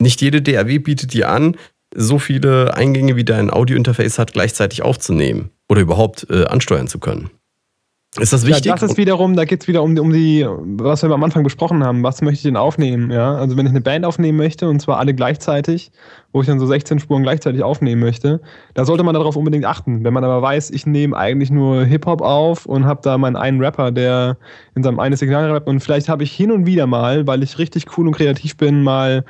Nicht jede DAW bietet dir an, so viele Eingänge wie dein Audiointerface hat, gleichzeitig aufzunehmen oder überhaupt äh, ansteuern zu können. Ist das wichtig? Ja, das ist wiederum, da geht es wieder um, um die, was wir am Anfang besprochen haben, was möchte ich denn aufnehmen, ja? Also wenn ich eine Band aufnehmen möchte und zwar alle gleichzeitig, wo ich dann so 16 Spuren gleichzeitig aufnehmen möchte, da sollte man darauf unbedingt achten. Wenn man aber weiß, ich nehme eigentlich nur Hip-Hop auf und habe da meinen einen Rapper, der in seinem einen Signal rappt und vielleicht habe ich hin und wieder mal, weil ich richtig cool und kreativ bin, mal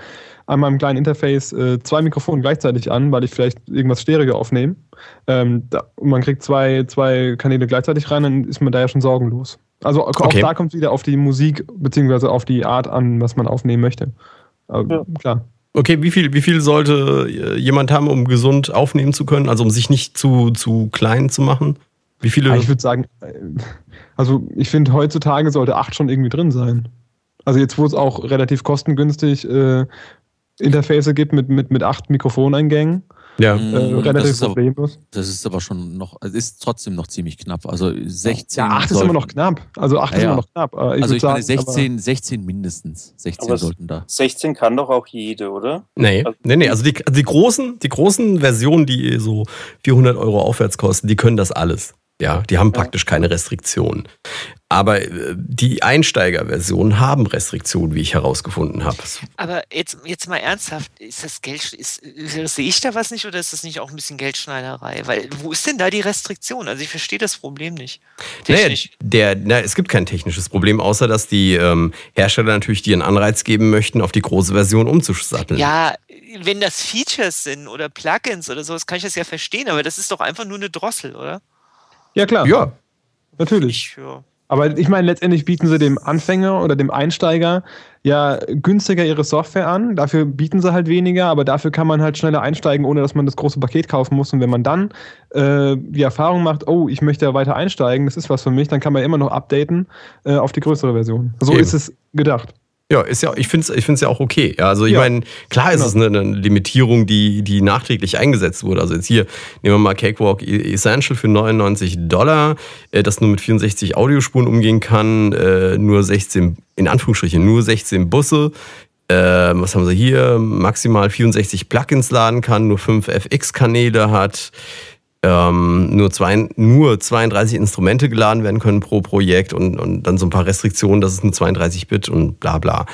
an meinem kleinen Interface äh, zwei Mikrofone gleichzeitig an, weil ich vielleicht irgendwas Stereo aufnehme. Ähm, da, und man kriegt zwei, zwei Kanäle gleichzeitig rein, dann ist man da ja schon sorgenlos. Also auch okay. da kommt es wieder auf die Musik bzw. auf die Art an, was man aufnehmen möchte. Aber, ja. Klar. Okay, wie viel, wie viel sollte äh, jemand haben, um gesund aufnehmen zu können? Also um sich nicht zu, zu klein zu machen? Wie viele? ich würde sagen, äh, also ich finde heutzutage sollte acht schon irgendwie drin sein. Also jetzt, wo es auch relativ kostengünstig äh, Interface gibt mit, mit, mit acht Mikrofoneingängen. Ja, äh, relativ das problemlos. Aber, das ist aber schon noch, es ist trotzdem noch ziemlich knapp. Also 16. Ja, 8 ist immer noch knapp. Also 8 ja, ist immer noch knapp. Ich also ich meine 16, 16 mindestens. 16 sollten da. 16 kann doch auch jede, oder? Nee, also, nee, nee. Also die, also die, großen, die großen Versionen, die so 400 Euro aufwärts kosten, die können das alles. Ja, die haben praktisch keine Restriktionen. Aber äh, die Einsteigerversionen haben Restriktionen, wie ich herausgefunden habe. Aber jetzt, jetzt mal ernsthaft, ist das Geld, ist, sehe ich da was nicht oder ist das nicht auch ein bisschen Geldschneiderei? Weil wo ist denn da die Restriktion? Also ich verstehe das Problem nicht. Technisch. Naja, der, na, es gibt kein technisches Problem, außer dass die ähm, Hersteller natürlich dir einen Anreiz geben möchten, auf die große Version umzusatteln. Ja, wenn das Features sind oder Plugins oder sowas, kann ich das ja verstehen, aber das ist doch einfach nur eine Drossel, oder? Ja, klar. Ja. Natürlich. Ich, ja. Aber ich meine, letztendlich bieten sie dem Anfänger oder dem Einsteiger ja günstiger ihre Software an. Dafür bieten sie halt weniger, aber dafür kann man halt schneller einsteigen, ohne dass man das große Paket kaufen muss. Und wenn man dann äh, die Erfahrung macht, oh, ich möchte ja weiter einsteigen, das ist was für mich, dann kann man immer noch updaten äh, auf die größere Version. So Eben. ist es gedacht. Ja, ist ja, ich finde es ich find's ja auch okay. Ja, also ich ja. meine, klar ist genau. es eine, eine, Limitierung, die, die nachträglich eingesetzt wurde. Also jetzt hier nehmen wir mal Cakewalk e- Essential für 99 Dollar, äh, das nur mit 64 Audiospuren umgehen kann, äh, nur 16, in Anführungsstrichen, nur 16 Busse. Äh, was haben sie hier? Maximal 64 Plugins laden kann, nur 5 FX-Kanäle hat ähm, nur, zwei, nur 32 Instrumente geladen werden können pro Projekt und, und dann so ein paar Restriktionen, dass es nur 32-Bit und bla bla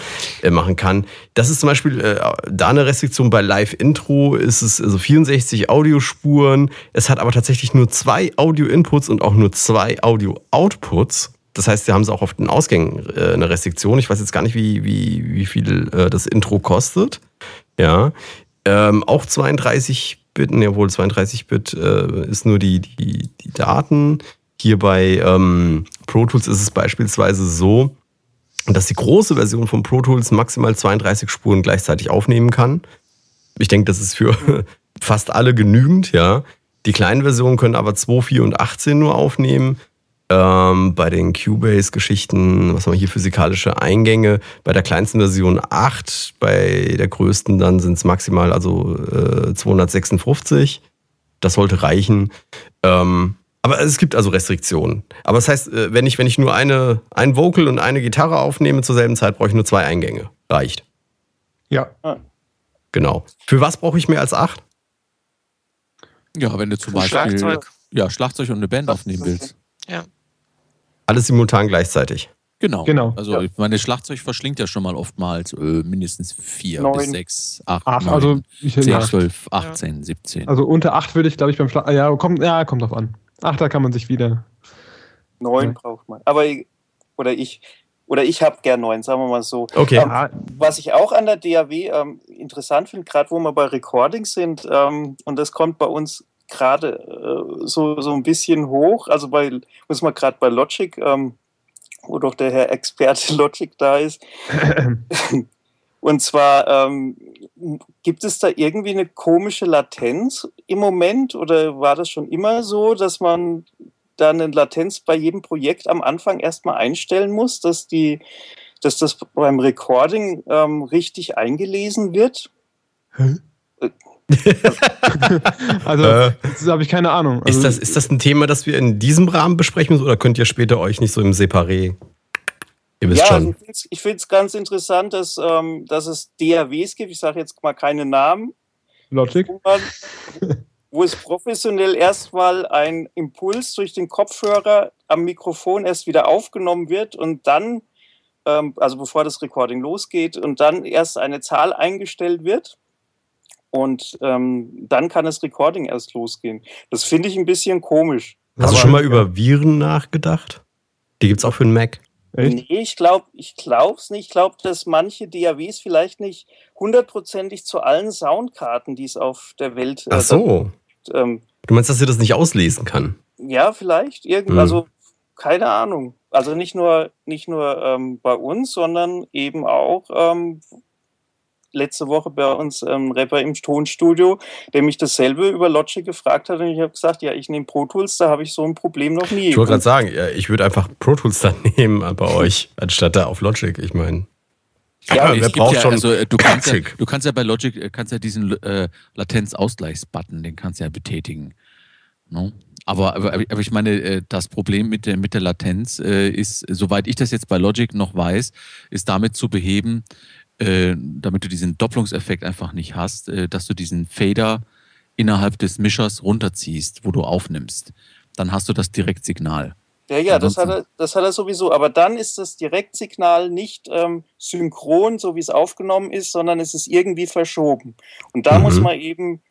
äh, machen kann. Das ist zum Beispiel äh, da eine Restriktion bei Live-Intro, ist es also 64 Audiospuren. Es hat aber tatsächlich nur zwei Audio-Inputs und auch nur zwei Audio-Outputs. Das heißt, sie haben es auch auf den Ausgängen äh, eine Restriktion. Ich weiß jetzt gar nicht, wie, wie, wie viel äh, das Intro kostet. Ja. Ähm, auch 32 Bit, jawohl, 32-Bit äh, ist nur die, die, die Daten. Hier bei ähm, Pro Tools ist es beispielsweise so, dass die große Version von Pro Tools maximal 32 Spuren gleichzeitig aufnehmen kann. Ich denke, das ist für fast alle genügend, ja. Die kleinen Versionen können aber 2, 4 und 18 nur aufnehmen. Ähm, bei den Cubase-Geschichten, was haben wir hier, physikalische Eingänge, bei der kleinsten Version 8, bei der größten dann sind es maximal also äh, 256. Das sollte reichen. Ähm, aber es gibt also Restriktionen. Aber das heißt, äh, wenn ich, wenn ich nur eine, ein Vocal und eine Gitarre aufnehme zur selben Zeit, brauche ich nur zwei Eingänge. Reicht. Ja. Genau. Für was brauche ich mehr als acht? Ja, wenn du zum Beispiel Schlagzeug. Ja, Schlagzeug und eine Band aufnehmen willst. Ja. Alles simultan gleichzeitig. Genau. genau. Also ja. meine Schlagzeug verschlingt ja schon mal oftmals äh, mindestens vier neun. bis sechs, acht, acht neun, also ich, zehn, ja. zwölf, achtzehn, siebzehn. Also unter acht würde ich, glaube ich, beim Schlag. Ja, kommt, ja, kommt drauf an. Acht, da kann man sich wieder. Neun ja. braucht man. Aber oder ich oder ich habe gern neun, sagen wir mal so. Okay. Ähm, was ich auch an der DAW ähm, interessant finde, gerade wo wir bei Recordings sind, ähm, und das kommt bei uns gerade äh, so, so ein bisschen hoch. Also bei, muss man gerade bei Logic, ähm, wo doch der Herr Experte Logic da ist. Und zwar ähm, gibt es da irgendwie eine komische Latenz im Moment oder war das schon immer so, dass man da eine Latenz bei jedem Projekt am Anfang erstmal einstellen muss, dass die, dass das beim Recording ähm, richtig eingelesen wird? Hä? also, äh, das habe ich keine Ahnung. Also, ist, das, ist das ein Thema, das wir in diesem Rahmen besprechen müssen oder könnt ihr später euch nicht so im Separé? Ihr wisst ja, schon. Also ich finde es ganz interessant, dass, ähm, dass es DAWs gibt. Ich sage jetzt mal keine Namen. Logic. Wo, man, wo es professionell erstmal ein Impuls durch den Kopfhörer am Mikrofon erst wieder aufgenommen wird und dann, ähm, also bevor das Recording losgeht, und dann erst eine Zahl eingestellt wird und ähm, dann kann das Recording erst losgehen. Das finde ich ein bisschen komisch. Hast du schon mal über Viren nachgedacht? Die gibt es auch für den Mac. Echt? Nee, ich glaube ich es nicht. Ich glaube, dass manche DAWs vielleicht nicht hundertprozentig zu allen Soundkarten, die es auf der Welt äh, Ach so. Ähm, du meinst, dass sie das nicht auslesen kann? Ja, vielleicht. Irgend, hm. Also, keine Ahnung. Also nicht nur, nicht nur ähm, bei uns, sondern eben auch ähm, letzte Woche bei uns ein Rapper im Tonstudio, der mich dasselbe über Logic gefragt hat und ich habe gesagt, ja, ich nehme Pro Tools, da habe ich so ein Problem noch nie. Ich wollte gerade sagen, ich würde einfach Pro Tools dann nehmen bei euch, anstatt da auf Logic. Ich meine. Ja, ja wer braucht ja, schon also, äh, du, kannst ja, du kannst ja bei Logic äh, kannst ja diesen äh, Latenzausgleichsbutton, den kannst du ja betätigen. No? Aber, aber, aber, ich meine, äh, das Problem mit der, mit der Latenz ist, soweit ich das jetzt bei Logic noch weiß, ist damit zu beheben, äh, damit du diesen Doppelungseffekt einfach nicht hast, äh, dass du diesen Fader innerhalb des Mischers runterziehst, wo du aufnimmst. Dann hast du das Direktsignal. Ja, ja, das hat, er, das hat er sowieso. Aber dann ist das Direktsignal nicht ähm, synchron, so wie es aufgenommen ist, sondern es ist irgendwie verschoben. Und da mhm. muss man eben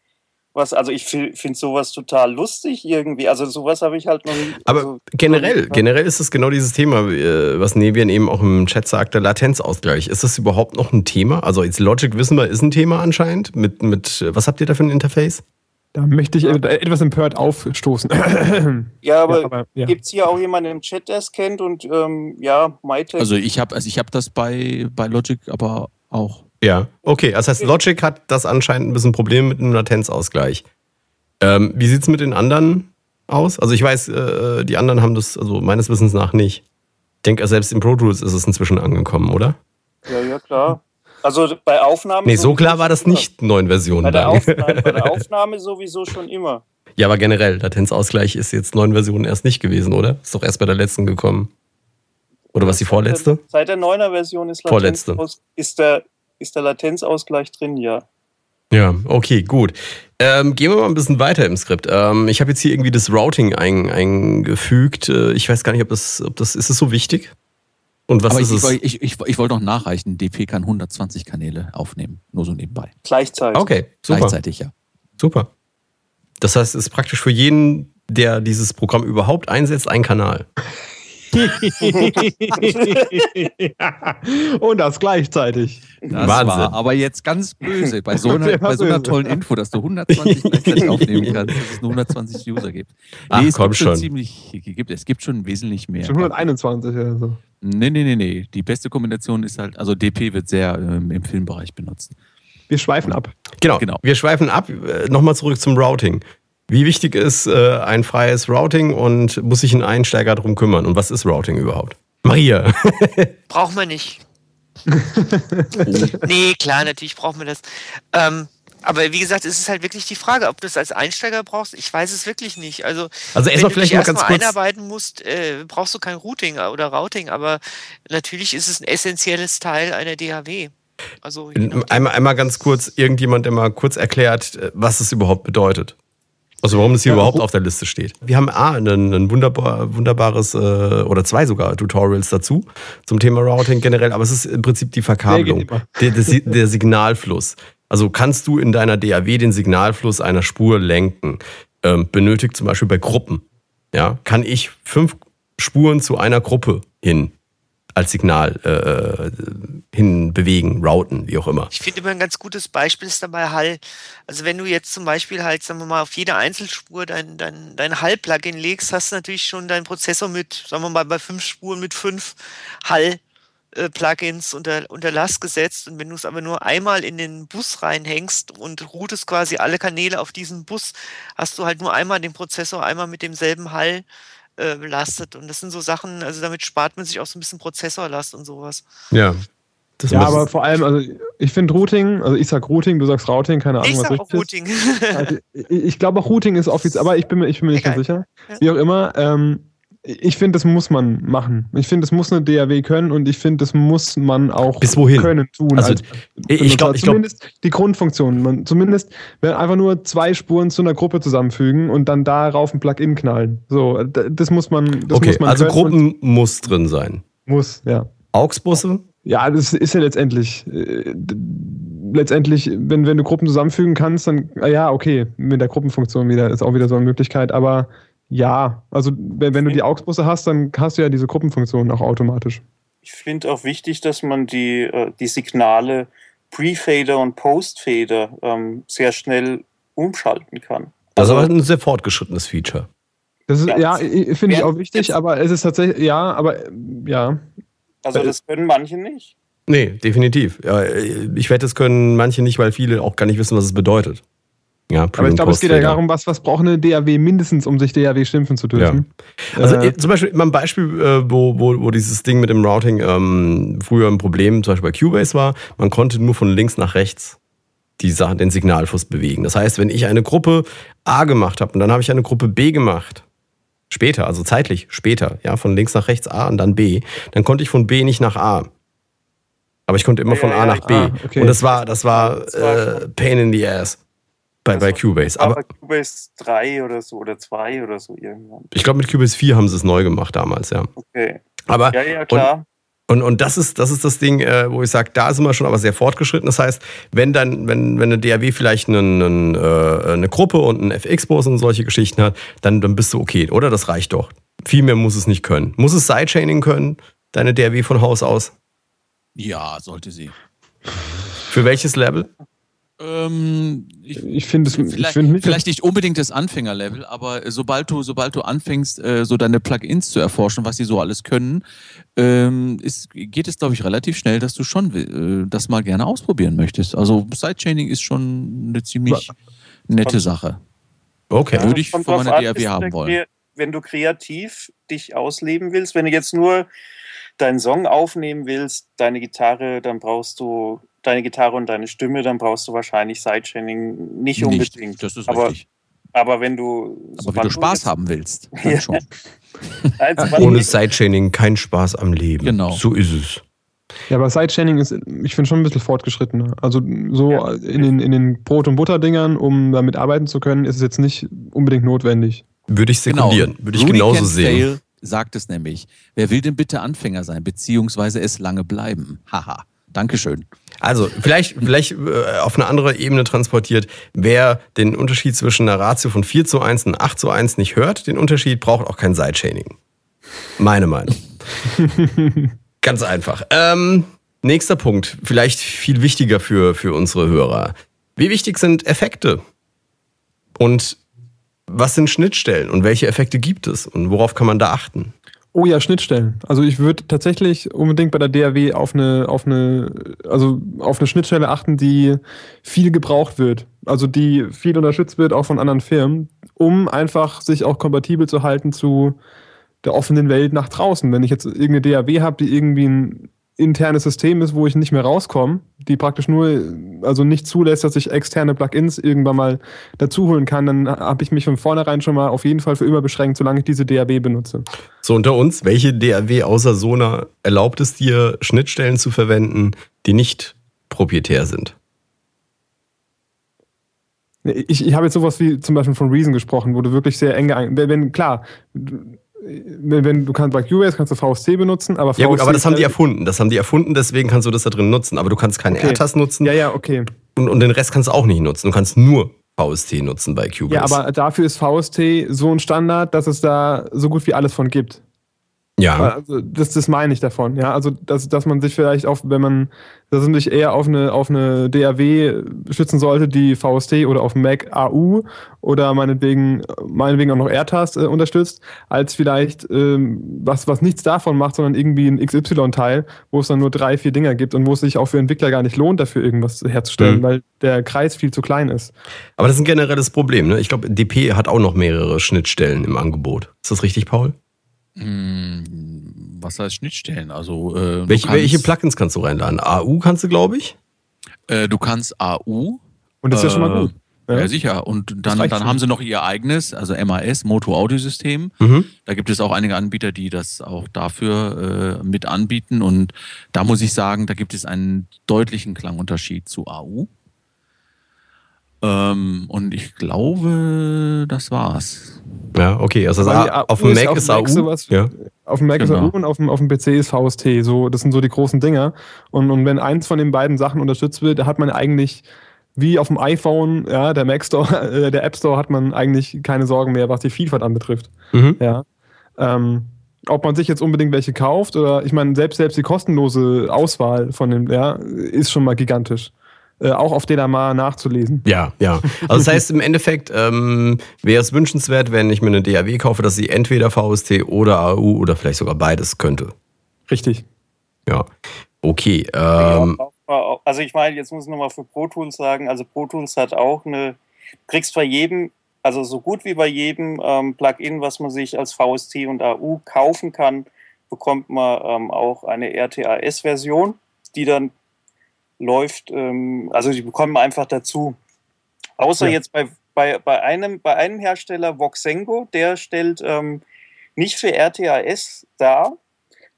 was, also ich finde sowas total lustig irgendwie. Also sowas habe ich halt noch nie. Aber also, generell, generell ist es genau dieses Thema, äh, was Nevian eben auch im Chat sagte, Latenzausgleich. Ist das überhaupt noch ein Thema? Also jetzt Logic wissen wir, ist ein Thema anscheinend. Mit, mit was habt ihr da für ein Interface? Da möchte ich etwas empört aufstoßen. ja, aber, ja, aber ja. gibt es hier auch jemanden im Chat, der es kennt? Und ähm, ja, MyTech. Also ich habe also hab das bei, bei Logic aber auch. Ja, okay. Das heißt, Logic hat das anscheinend ein bisschen Problem mit einem Latenzausgleich. Ähm, wie sieht es mit den anderen aus? Also ich weiß, äh, die anderen haben das, also meines Wissens nach nicht. Ich denke, selbst in Pro Tools ist es inzwischen angekommen, oder? Ja, ja, klar. Also bei Aufnahmen. Nee, so klar war das nicht neuen Versionen. Bei der, Aufnahme, bei der Aufnahme sowieso schon immer. Ja, aber generell, Latenzausgleich ist jetzt neuen Versionen erst nicht gewesen, oder? Ist doch erst bei der letzten gekommen. Oder was die vorletzte? Seit der neuner Version ist, Latenz ist, der, ist der Latenzausgleich drin, ja. Ja, okay, gut. Ähm, gehen wir mal ein bisschen weiter im Skript. Ähm, ich habe jetzt hier irgendwie das Routing ein, eingefügt. Äh, ich weiß gar nicht, ob das, ob das ist es so wichtig? Und was Aber ist ich, es? Ich, ich, ich wollte noch nachreichen, DP kann 120 Kanäle aufnehmen, nur so nebenbei. Gleichzeitig. Okay, super. Gleichzeitig, ja. Super. Das heißt, es ist praktisch für jeden, der dieses Programm überhaupt einsetzt, ein Kanal. Und das gleichzeitig. Das Wahnsinn. war aber jetzt ganz böse bei so einer, bei so einer tollen Info, dass du 120 gleichzeitig aufnehmen kannst, dass es nur 120 User gibt. Ach, nee, es komm gibt schon. Ziemlich, gibt, es gibt schon wesentlich mehr. Schon 121 oder so. Nee, nee, nee, nee. Die beste Kombination ist halt, also DP wird sehr ähm, im Filmbereich benutzt. Wir schweifen ab. Genau, genau. Wir schweifen ab. Äh, Nochmal zurück zum Routing. Wie wichtig ist äh, ein freies Routing und muss sich ein Einsteiger darum kümmern? Und was ist Routing überhaupt? Maria. Braucht man nicht. nee, klar, natürlich braucht man das. Ähm, aber wie gesagt, es ist halt wirklich die Frage, ob du es als Einsteiger brauchst. Ich weiß es wirklich nicht. Also, also erstmal vielleicht mal ganz mal kurz einarbeiten musst, äh, brauchst du kein Routing oder Routing. Aber natürlich ist es ein essentielles Teil einer DAW. Also einmal, einmal ganz kurz, irgendjemand, der mal kurz erklärt, äh, was es überhaupt bedeutet. Also warum es hier ja, überhaupt auf der Liste steht. Wir haben A, ein, ein wunderbar, wunderbares äh, oder zwei sogar Tutorials dazu zum Thema Routing generell, aber es ist im Prinzip die Verkabelung, der, der, der Signalfluss. Also kannst du in deiner DAW den Signalfluss einer Spur lenken. Ähm, benötigt zum Beispiel bei Gruppen. Ja, kann ich fünf Spuren zu einer Gruppe hin als Signal äh, hin bewegen, routen, wie auch immer. Ich finde immer ein ganz gutes Beispiel ist dabei Hall. Also wenn du jetzt zum Beispiel halt, sagen wir mal, auf jede Einzelspur dein, dein, dein Hall-Plugin legst, hast du natürlich schon deinen Prozessor mit, sagen wir mal, bei fünf Spuren mit fünf Hall Plugins unter, unter Last gesetzt und wenn du es aber nur einmal in den Bus reinhängst und routest quasi alle Kanäle auf diesen Bus, hast du halt nur einmal den Prozessor einmal mit demselben Hall äh, belastet. Und das sind so Sachen, also damit spart man sich auch so ein bisschen Prozessorlast und sowas. Ja. Das ja, aber vor allem, also ich finde Routing, also ich sag Routing, du sagst Routing, keine Ahnung, ich was sag auch Routing. Also ich, ich glaube auch Routing ist offiziell, aber ich bin mir, ich bin mir nicht ganz sicher. Ja. Wie auch immer, ähm, ich finde, das muss man machen. Ich finde, das muss eine DAW können und ich finde, das muss man auch Bis wohin? können tun. Also, ich glaube, zumindest glaub, die Grundfunktion. Man, zumindest wenn einfach nur zwei Spuren zu einer Gruppe zusammenfügen und dann darauf ein Plugin knallen. So, das muss man. Das okay, muss man also Gruppen muss drin sein. Muss, ja. AUX-Busse? Ja, das ist ja letztendlich. Äh, letztendlich, wenn, wenn du Gruppen zusammenfügen kannst, dann, ja, okay, mit der Gruppenfunktion wieder ist auch wieder so eine Möglichkeit, aber ja, also wenn, wenn du die AUX-Busse hast, dann hast du ja diese Gruppenfunktion auch automatisch. Ich finde auch wichtig, dass man die, äh, die Signale Pre-Fader und Post-Fader ähm, sehr schnell umschalten kann. Das ist aber ein sehr fortgeschrittenes Feature. Das ist, ja, finde ich auch wichtig, aber es ist tatsächlich, ja, aber ja. Also das können manche nicht. Nee, definitiv. Ja, ich wette, das können manche nicht, weil viele auch gar nicht wissen, was es bedeutet. Ja, Aber ich glaube, es geht ja darum, was, was braucht eine DAW mindestens, um sich DAW schimpfen zu dürfen. Ja. Also äh, zum Beispiel mal ein Beispiel, äh, wo, wo, wo dieses Ding mit dem Routing ähm, früher ein Problem zum Beispiel bei Cubase war, man konnte nur von links nach rechts die Sache, den Signalfluss bewegen. Das heißt, wenn ich eine Gruppe A gemacht habe und dann habe ich eine Gruppe B gemacht, später, also zeitlich später, ja, von links nach rechts A und dann B, dann konnte ich von B nicht nach A. Aber ich konnte immer ja, von A ja, nach B. Ah, okay. Und das war, das war, das war äh, Pain in the Ass. Bei, bei Cubase. Aber bei Cubase 3 oder so oder 2 oder so irgendwann. Ich glaube, mit Cubase 4 haben sie es neu gemacht damals, ja. Okay. Aber, ja, ja, klar. Und, und, und das ist das, ist das Ding, äh, wo ich sage, da sind wir schon aber sehr fortgeschritten. Das heißt, wenn dann, wenn, wenn eine DAW vielleicht einen, einen, äh, eine Gruppe und einen FX-Bus und solche Geschichten hat, dann, dann bist du okay, oder? Das reicht doch. Viel mehr muss es nicht können. Muss es Sidechaining können, deine DAW von Haus aus? Ja, sollte sie. Für welches Level? Ähm, ich, ich finde es vielleicht, find nicht, vielleicht nicht unbedingt das Anfängerlevel, aber sobald du, sobald du anfängst, äh, so deine Plugins zu erforschen, was sie so alles können, ähm, ist, geht es, glaube ich, relativ schnell, dass du schon äh, das mal gerne ausprobieren möchtest. Also Sidechaining ist schon eine ziemlich nette Sache. Okay. Würde ich von meiner DAW haben wollen. Wenn du kreativ dich ausleben willst, wenn du jetzt nur deinen Song aufnehmen willst, deine Gitarre, dann brauchst du deine Gitarre und deine Stimme, dann brauchst du wahrscheinlich Sidechaining nicht unbedingt. Nicht, das ist aber, richtig. Aber wenn du. Aber wenn du Spaß jetzt, haben willst, dann ja. schon. also, Ohne Sidechaining kein Spaß am Leben. Genau. So ist es. Ja, aber Sidechaining ist, ich finde schon ein bisschen fortgeschrittener. Also so ja. in den, in den Brot- und Butterdingern, um damit arbeiten zu können, ist es jetzt nicht unbedingt notwendig. Würde ich sekundieren. Genau. Würde ich Rudy genauso sehen. Fail sagt es nämlich. Wer will denn bitte Anfänger sein, beziehungsweise es lange bleiben? Haha. Dankeschön. Also vielleicht, vielleicht äh, auf eine andere Ebene transportiert. Wer den Unterschied zwischen einer Ratio von 4 zu 1 und 8 zu 1 nicht hört, den Unterschied braucht auch kein Sidechaining. Meine Meinung. Ganz einfach. Ähm, nächster Punkt, vielleicht viel wichtiger für, für unsere Hörer. Wie wichtig sind Effekte? Und was sind Schnittstellen und welche Effekte gibt es und worauf kann man da achten? Oh ja, Schnittstellen. Also ich würde tatsächlich unbedingt bei der DAW auf eine, auf eine, also auf eine Schnittstelle achten, die viel gebraucht wird. Also die viel unterstützt wird, auch von anderen Firmen, um einfach sich auch kompatibel zu halten zu der offenen Welt nach draußen. Wenn ich jetzt irgendeine DAW habe, die irgendwie ein internes System ist, wo ich nicht mehr rauskomme, die praktisch nur, also nicht zulässt, dass ich externe Plugins irgendwann mal dazu holen kann, dann habe ich mich von vornherein schon mal auf jeden Fall für immer beschränkt, solange ich diese DAW benutze. So unter uns, welche DAW außer Sona erlaubt es dir, Schnittstellen zu verwenden, die nicht proprietär sind? Ich, ich habe jetzt sowas wie zum Beispiel von Reason gesprochen, wo du wirklich sehr eng geeignet, wenn, klar, wenn, du kannst bei Cubase kannst du VST benutzen, aber VST Ja gut, aber das haben die erfunden. Das haben die erfunden, deswegen kannst du das da drin nutzen. Aber du kannst keine okay. AirTAS nutzen. Ja, ja, okay. Und, und den Rest kannst du auch nicht nutzen. Du kannst nur VST nutzen bei Cubase. Ja, aber dafür ist VST so ein Standard, dass es da so gut wie alles von gibt. Ja. Also das, das meine ich davon, ja. Also, dass, dass man sich vielleicht auf, wenn man, dass man sich eher auf eine, auf eine DAW stützen sollte, die VST oder auf Mac AU oder meinetwegen, meinetwegen auch noch AirTAS äh, unterstützt, als vielleicht ähm, was, was nichts davon macht, sondern irgendwie ein XY-Teil, wo es dann nur drei, vier Dinger gibt und wo es sich auch für Entwickler gar nicht lohnt, dafür irgendwas herzustellen, mhm. weil der Kreis viel zu klein ist. Aber das ist ein generelles Problem, ne? Ich glaube, DP hat auch noch mehrere Schnittstellen im Angebot. Ist das richtig, Paul? Hm, was heißt Schnittstellen? Also, äh, welche, kannst, welche, Plugins kannst du reinladen? AU kannst du, glaube ich? Äh, du kannst AU. Und das ist ja schon mal gut. Ja, ja sicher. Und dann, dann haben sie noch ihr eigenes, also MAS, Moto Audio-System. Mhm. Da gibt es auch einige Anbieter, die das auch dafür äh, mit anbieten. Und da muss ich sagen, da gibt es einen deutlichen Klangunterschied zu AU. Ähm, und ich glaube, das war's. Ja, okay. Also, also auf dem Mac ist, AU. Sowas, ja. Auf dem Mac genau. ist AU und auf dem, auf dem PC ist VST. So, das sind so die großen Dinger. Und, und wenn eins von den beiden Sachen unterstützt wird, da hat man eigentlich wie auf dem iPhone, ja, der Mac Store, äh, der App Store hat man eigentlich keine Sorgen mehr, was die Vielfalt anbetrifft. Mhm. Ja. Ähm, ob man sich jetzt unbedingt welche kauft oder ich meine, selbst selbst die kostenlose Auswahl von dem, ja, ist schon mal gigantisch. Äh, auch auf Delamar nachzulesen. Ja, ja. Also das heißt im Endeffekt ähm, wäre es wünschenswert, wenn ich mir eine DAW kaufe, dass sie entweder VST oder AU oder vielleicht sogar beides könnte. Richtig. Ja. Okay. Ähm, also ich meine, jetzt muss ich nochmal für Pro Tools sagen, also Pro Tools hat auch eine, kriegst bei jedem, also so gut wie bei jedem ähm, Plugin, was man sich als VST und AU kaufen kann, bekommt man ähm, auch eine RTAS-Version, die dann läuft, ähm, also die bekommen einfach dazu. Außer ja. jetzt bei, bei, bei, einem, bei einem Hersteller, Voxengo, der stellt ähm, nicht für RTAS dar,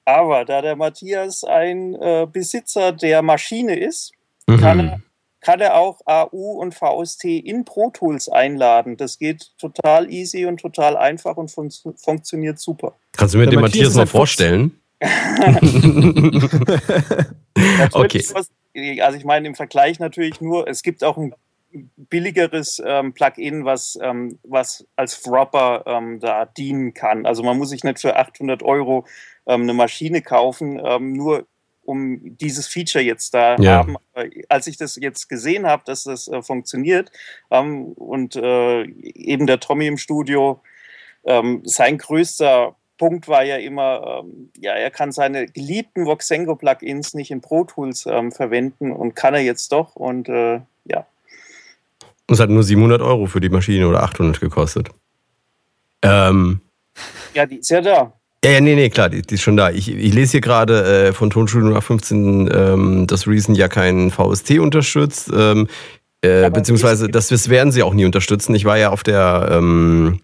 aber da der Matthias ein äh, Besitzer der Maschine ist, mhm. kann, er, kann er auch AU und VST in Pro Tools einladen. Das geht total easy und total einfach und fun funktioniert super. Kannst du mir der den Matthias, Matthias mal vorstellen? okay also ich meine im Vergleich natürlich nur, es gibt auch ein billigeres ähm, Plugin, was, ähm, was als Dropper ähm, da dienen kann. Also man muss sich nicht für 800 Euro ähm, eine Maschine kaufen, ähm, nur um dieses Feature jetzt da ja. haben. Als ich das jetzt gesehen habe, dass das äh, funktioniert ähm, und äh, eben der Tommy im Studio, sein größter Punkt war ja immer, ähm, ja, er kann seine geliebten Voxengo-Plugins nicht in Pro Tools ähm, verwenden und kann er jetzt doch und äh, ja. Und es hat nur 700 Euro für die Maschine oder 800 gekostet. Ähm, ja, die ist ja da. Ja, ja, nee, nee, klar, die, die ist schon da. Ich, ich lese hier gerade äh, von Tonstudio nach 15, ähm, dass Reason ja keinen VST unterstützt. Ähm, äh, beziehungsweise, das, das werden sie auch nie unterstützen. Ich war ja auf der ähm,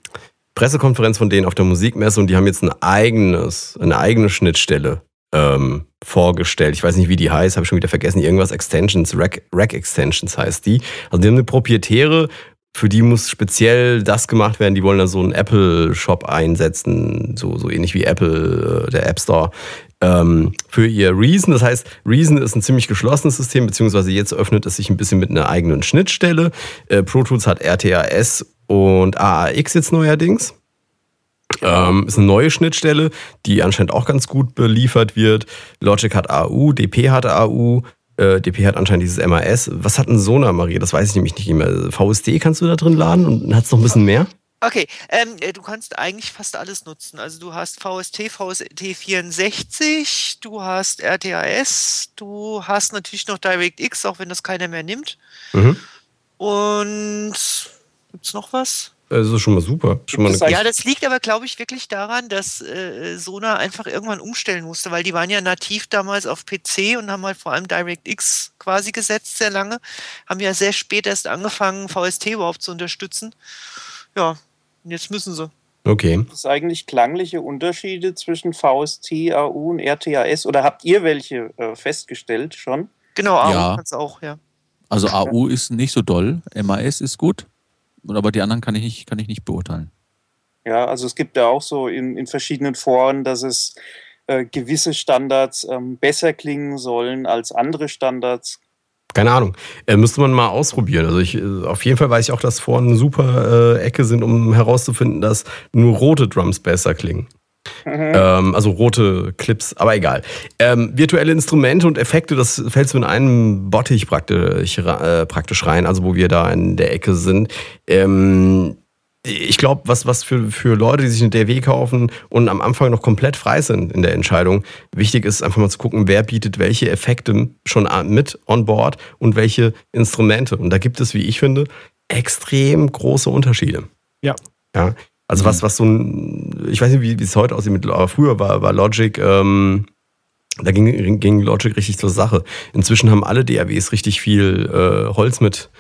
Pressekonferenz von denen auf der Musikmesse und die haben jetzt ein eigenes, eine eigene Schnittstelle ähm, vorgestellt. Ich weiß nicht, wie die heißt, habe ich schon wieder vergessen. Irgendwas Extensions, Rack, Rack Extensions heißt die. Also die haben eine proprietäre für die muss speziell das gemacht werden. Die wollen da so einen Apple-Shop einsetzen, so, so ähnlich wie Apple, äh, der App Store, ähm, für ihr Reason. Das heißt, Reason ist ein ziemlich geschlossenes System, beziehungsweise jetzt öffnet es sich ein bisschen mit einer eigenen Schnittstelle. Äh, Pro Tools hat RTAS und AAX jetzt neuerdings. Ähm, ist eine neue Schnittstelle, die anscheinend auch ganz gut beliefert wird. Logic hat AU, DP hat AU, äh, DP hat anscheinend dieses MAS. Was hat ein Sonar, Maria? Das weiß ich nämlich nicht mehr. VSD kannst du da drin laden und hat es noch ein bisschen mehr? Okay, ähm, äh, du kannst eigentlich fast alles nutzen. Also du hast VST, VST64, du hast RTAS, du hast natürlich noch DirectX, auch wenn das keiner mehr nimmt. Mhm. Und gibt es noch was? Das ist schon mal super. Schon mal ja, das liegt aber, glaube ich, wirklich daran, dass äh, Sona einfach irgendwann umstellen musste, weil die waren ja nativ damals auf PC und haben halt vor allem DirectX quasi gesetzt sehr lange. Haben ja sehr spät erst angefangen, VST überhaupt zu unterstützen. Ja, jetzt müssen sie. Okay. Gibt es eigentlich klangliche Unterschiede zwischen VST, AU und RTAS? Oder habt ihr welche äh, festgestellt schon? Genau, AU ja. kannst auch, ja. Also AU ist nicht so doll, MAS ist gut aber die anderen kann ich nicht, kann ich nicht beurteilen. Ja, also es gibt ja auch so in, in verschiedenen Foren, dass es äh, gewisse Standards ähm, besser klingen sollen als andere Standards. Keine Ahnung. Äh, müsste man mal ausprobieren. Also ich, äh, auf jeden Fall weiß ich auch, dass Foren eine super äh, Ecke sind, um herauszufinden, dass nur rote Drums besser klingen. Mhm. Ähm, also rote Clips, aber egal. Ähm, virtuelle Instrumente und Effekte, das fällt so in einen Bottich praktisch, äh, praktisch rein, also wo wir da in der Ecke sind. Ähm, ich glaube, was, was für, für Leute, die sich eine DW kaufen und am Anfang noch komplett frei sind in der Entscheidung, wichtig ist einfach mal zu gucken, wer bietet welche Effekte schon mit on board und welche Instrumente. Und da gibt es, wie ich finde, extrem große Unterschiede. Ja. Ja. Also was, mhm. was so ein, ich weiß nicht, wie, wie es heute aussieht, aber früher war, war Logic, ähm, da ging, ging Logic richtig zur Sache. Inzwischen haben alle DAWs richtig viel äh, Holz mit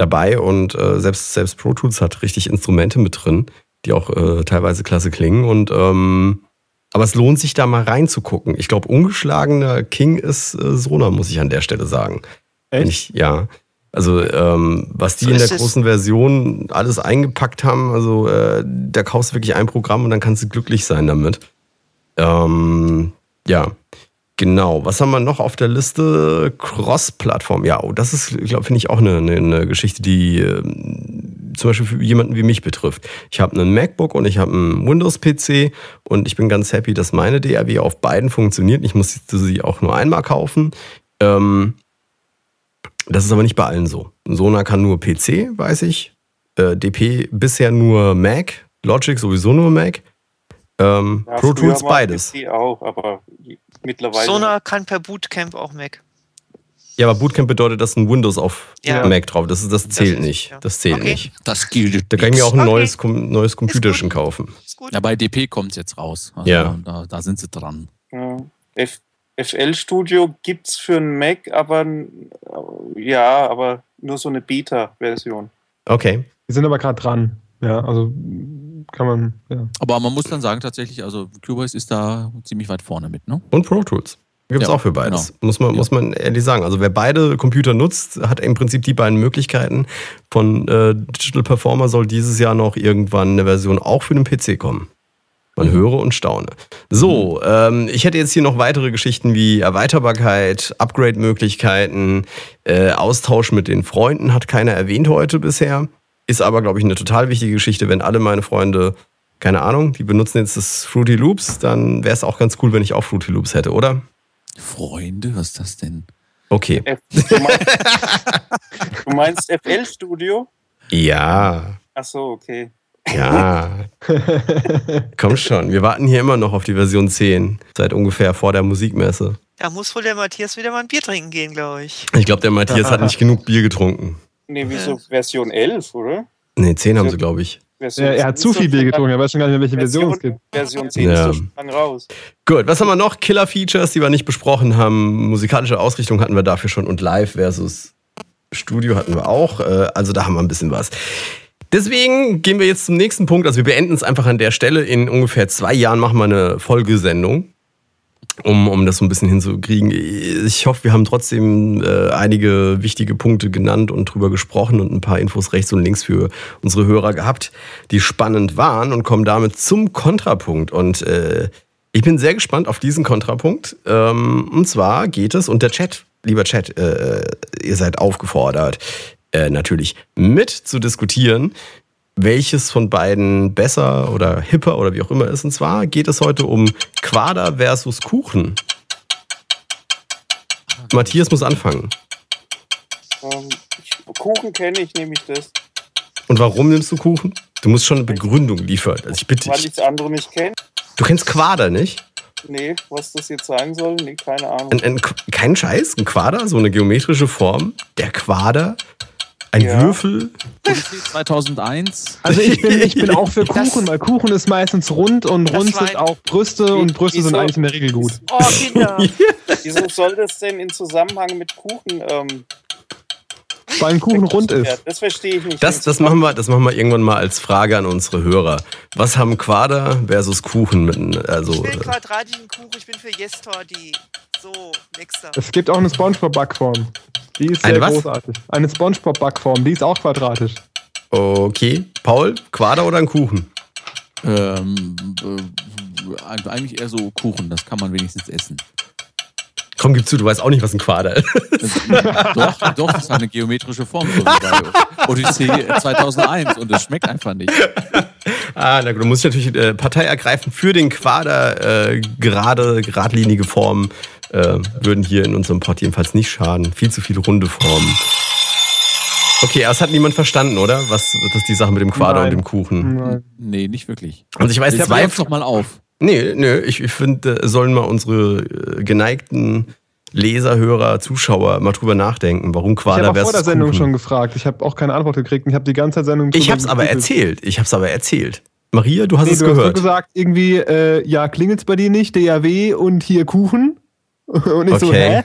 dabei und äh, selbst, selbst Pro Tools hat richtig Instrumente mit drin, die auch äh, teilweise klasse klingen. Und ähm, aber es lohnt sich da mal reinzugucken. Ich glaube, ungeschlagener King ist äh, Sona, muss ich an der Stelle sagen. Echt? Ich, ja. Also ähm, was die so in der großen Version alles eingepackt haben, also äh, da kaufst du wirklich ein Programm und dann kannst du glücklich sein damit. Ähm, ja, genau. Was haben wir noch auf der Liste? Cross-Plattform. Ja, oh, das ist, glaube finde ich auch eine, eine, eine, Geschichte, die äh, zum Beispiel für jemanden wie mich betrifft. Ich habe einen MacBook und ich habe einen Windows-PC und ich bin ganz happy, dass meine DAW auf beiden funktioniert. Ich muss sie auch nur einmal kaufen. Ähm, das ist aber nicht bei allen so. Sona kann nur PC, weiß ich. Äh, DP bisher nur Mac. Logic sowieso nur Mac. Ähm, Pro Tools beides. PC auch, aber mittlerweile. Sona kann per Bootcamp auch Mac. Ja, aber Bootcamp bedeutet, dass ein Windows auf ja. Mac drauf Das, das zählt das ist, nicht. Das zählt okay. nicht. Das gilt. Da kann ich mir auch ein okay. neues, neues Computerchen kaufen. Ja, bei DP kommt es jetzt raus. Also ja. Da, da, sind sie dran. Ja. FL Studio gibt es für einen Mac, aber ja, aber nur so eine Beta-Version. Okay. Wir sind aber gerade dran. Ja, also kann man, ja. Aber man muss dann sagen, tatsächlich, also Cubase ist da ziemlich weit vorne mit, ne? Und Pro Tools. Gibt es ja, auch für beides. Genau. Muss, man, ja. muss man ehrlich sagen. Also wer beide Computer nutzt, hat im Prinzip die beiden Möglichkeiten. Von äh, Digital Performer soll dieses Jahr noch irgendwann eine Version auch für den PC kommen. Man mhm. höre und staune. So, mhm. ähm, ich hätte jetzt hier noch weitere Geschichten wie Erweiterbarkeit, Upgrade-Möglichkeiten, äh, Austausch mit den Freunden, hat keiner erwähnt heute bisher. Ist aber, glaube ich, eine total wichtige Geschichte, wenn alle meine Freunde, keine Ahnung, die benutzen jetzt das Fruity Loops, dann wäre es auch ganz cool, wenn ich auch Fruity Loops hätte, oder? Freunde, was ist das denn? Okay. F du, meinst, du meinst FL Studio? Ja. Ach so, okay. Ja. Komm schon, wir warten hier immer noch auf die Version 10, seit ungefähr vor der Musikmesse. Da muss wohl der Matthias wieder mal ein Bier trinken gehen, glaube ich. Ich glaube, der Matthias hat nicht genug Bier getrunken. Nee, wieso? Version 11, oder? Nee, 10 haben sie, glaube ich. Version Er, er hat zu viel Bier getrunken, er weiß schon gar nicht mehr, welche Version es gibt. Version 10 Ja. ist doch schon lang raus. Gut, was haben wir noch? Killer-Features, die wir nicht besprochen haben. Musikalische Ausrichtung hatten wir dafür schon und Live versus Studio hatten wir auch. Äh, Also da haben wir ein bisschen was. Deswegen gehen wir jetzt zum nächsten Punkt. Also wir beenden es einfach an der Stelle. In ungefähr zwei Jahren machen wir eine Folgesendung, um, um das so ein bisschen hinzukriegen. Ich hoffe, wir haben trotzdem äh, einige wichtige Punkte genannt und drüber gesprochen und ein paar Infos rechts und links für unsere Hörer gehabt, die spannend waren und kommen damit zum Kontrapunkt. Und äh, ich bin sehr gespannt auf diesen Kontrapunkt. Ähm, und zwar geht es, und der Chat, lieber Chat, äh, ihr seid aufgefordert, äh, natürlich mit zu diskutieren, welches von beiden besser oder hipper oder wie auch immer ist. Und zwar geht es heute um Quader versus Kuchen. Matthias muss anfangen. Ähm, ich, Kuchen kenne ich, nehme ich das. Und warum nimmst du Kuchen? Du musst schon eine Begründung liefern. Also ich bitte Weil ich das andere nicht kenne. Du kennst Quader nicht? Nee, was das jetzt sein soll? Nee, keine Ahnung. Ein, ein, kein Scheiß, ein Quader, so eine geometrische Form. Der Quader, ein Ja. Würfel. Odyssee 2001. Also ich bin, ich bin auch für Kuchen, weil Kuchen ist meistens rund und Das rund sind auch Brüste und Brüste sind eigentlich in der Regel gut. Oh, Kinder. Wieso soll das denn in Zusammenhang mit Kuchen? Ähm, Weil ein Kuchen rund ist. das verstehe ich nicht. Das, das, machen wir, das machen wir irgendwann mal als Frage an unsere Hörer. Was haben Quader versus Kuchen mit, also, Ich will äh, quadratischen Kuchen, ich bin für Yes Torti. So, nächster. Es gibt auch eine Spongebob-Backform. Die ist Eine sehr was? großartig. Eine Spongebob-Backform, die ist auch quadratisch. okay. Paul, Quader oder ein Kuchen? Ähm, äh, eigentlich eher so Kuchen, das kann man wenigstens essen. Komm, gib zu, du weißt auch nicht, was ein Quader ist. doch, doch, das ist eine geometrische Form, so bei Odyssee 2001 und es schmeckt einfach nicht. Ah, na gut, du musst natürlich äh, Partei ergreifen für den Quader. Äh, gerade, geradlinige Formen äh, würden hier in unserem Pod jedenfalls nicht schaden. Viel zu viele runde Formen. Okay, aber es hat niemand verstanden, oder? Was, was die Sache mit dem Quader Nein. und dem Kuchen. Nein. Nee, nicht wirklich. Also ich weiß Jetzt zwei. doch mal auf. Nee, nee, ich, ich finde, äh, sollen mal unsere äh, geneigten Leser, Hörer, Zuschauer mal drüber nachdenken, warum Ich Quader habe auch vor der Sendung Kuchen. schon gefragt. Ich habe auch keine Antwort gekriegt und ich habe die ganze Zeit Sendung Ich drüber hab's aber erzählt. Ich hab's aber erzählt. Maria, du hast Nee, es du hast nur gehört. gesagt, irgendwie, äh, ja, klingelt's bei dir nicht, DAW und hier Kuchen? Und ich so, Okay. hä?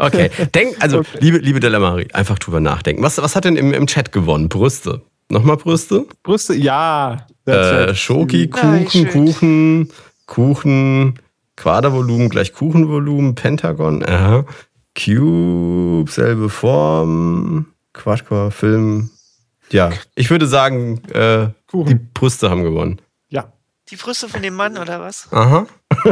Okay, denk, also Okay. liebe, liebe Delamari, einfach drüber nachdenken. Was, was hat denn im, im Chat gewonnen? Brüste. Nochmal Brüste? Brüste, ja. Äh. Schoki, Nein, Kuchen, schön. Kuchen, Kuchen, Quadervolumen gleich Kuchenvolumen, Pentagon, aha. Cube, selbe Form, Quadcore, Film. Ja, ich würde sagen, äh, die Kuchen. Brüste haben gewonnen. Die Brüste von dem Mann, oder was? Aha.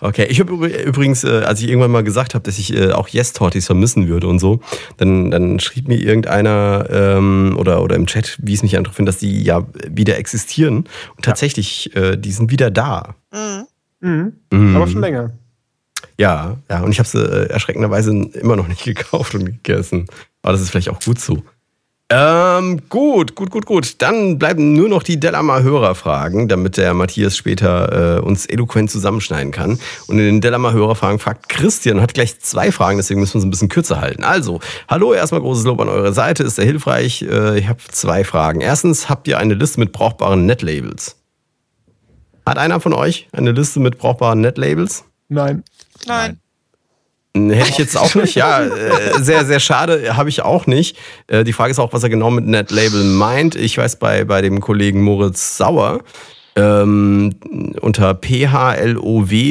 okay, ich habe übrigens, äh, als ich irgendwann mal gesagt habe, dass ich äh, auch Yes-Tortis vermissen würde und so, dann, dann schrieb mir irgendeiner ähm, oder, oder im Chat, wie es mich einfach finde, dass die ja wieder existieren. Und tatsächlich, äh, die sind wieder da. Mhm. Mhm. Mhm. Aber schon länger. Ja, ja, und ich habe sie äh, erschreckenderweise immer noch nicht gekauft und gegessen. Aber das ist vielleicht auch gut so. Ähm, gut, gut, gut, gut. Dann bleiben nur noch die Delamar-Hörerfragen, damit der Matthias später äh, uns eloquent zusammenschneiden kann. Und in den Delamar-Hörerfragen fragt Christian, hat gleich zwei Fragen, deswegen müssen wir uns ein bisschen kürzer halten. Also, hallo, erstmal großes Lob an eure Seite, ist sehr hilfreich. Äh, ich habe zwei Fragen. Erstens, habt ihr eine Liste mit brauchbaren Netlabels? Hat einer von euch eine Liste mit brauchbaren Netlabels? Nein. Nein. Hätte ich jetzt auch nicht, ja. Äh, sehr, sehr schade, habe ich auch nicht. Äh, die Frage ist auch, was er genau mit Netlabel meint. Ich weiß bei, bei dem Kollegen Moritz Sauer ähm, unter phlow.de,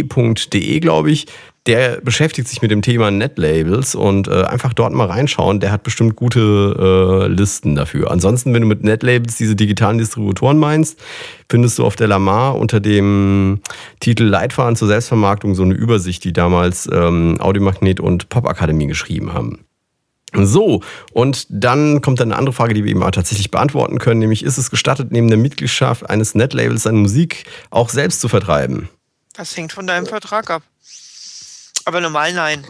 glaube ich, der beschäftigt sich mit dem Thema Netlabels und äh, einfach dort mal reinschauen. Der hat bestimmt gute äh, Listen dafür. Ansonsten, wenn du mit Netlabels diese digitalen Distributoren meinst, findest du auf der Lamar unter dem Titel Leitfaden zur Selbstvermarktung so eine Übersicht, die damals ähm, Audiomagnet und Popakademie geschrieben haben. So, und dann kommt dann eine andere Frage, die wir eben auch tatsächlich beantworten können, nämlich ist es gestattet, neben der Mitgliedschaft eines Netlabels seine Musik auch selbst zu vertreiben? Das hängt von deinem Vertrag ab. Aber normal nein.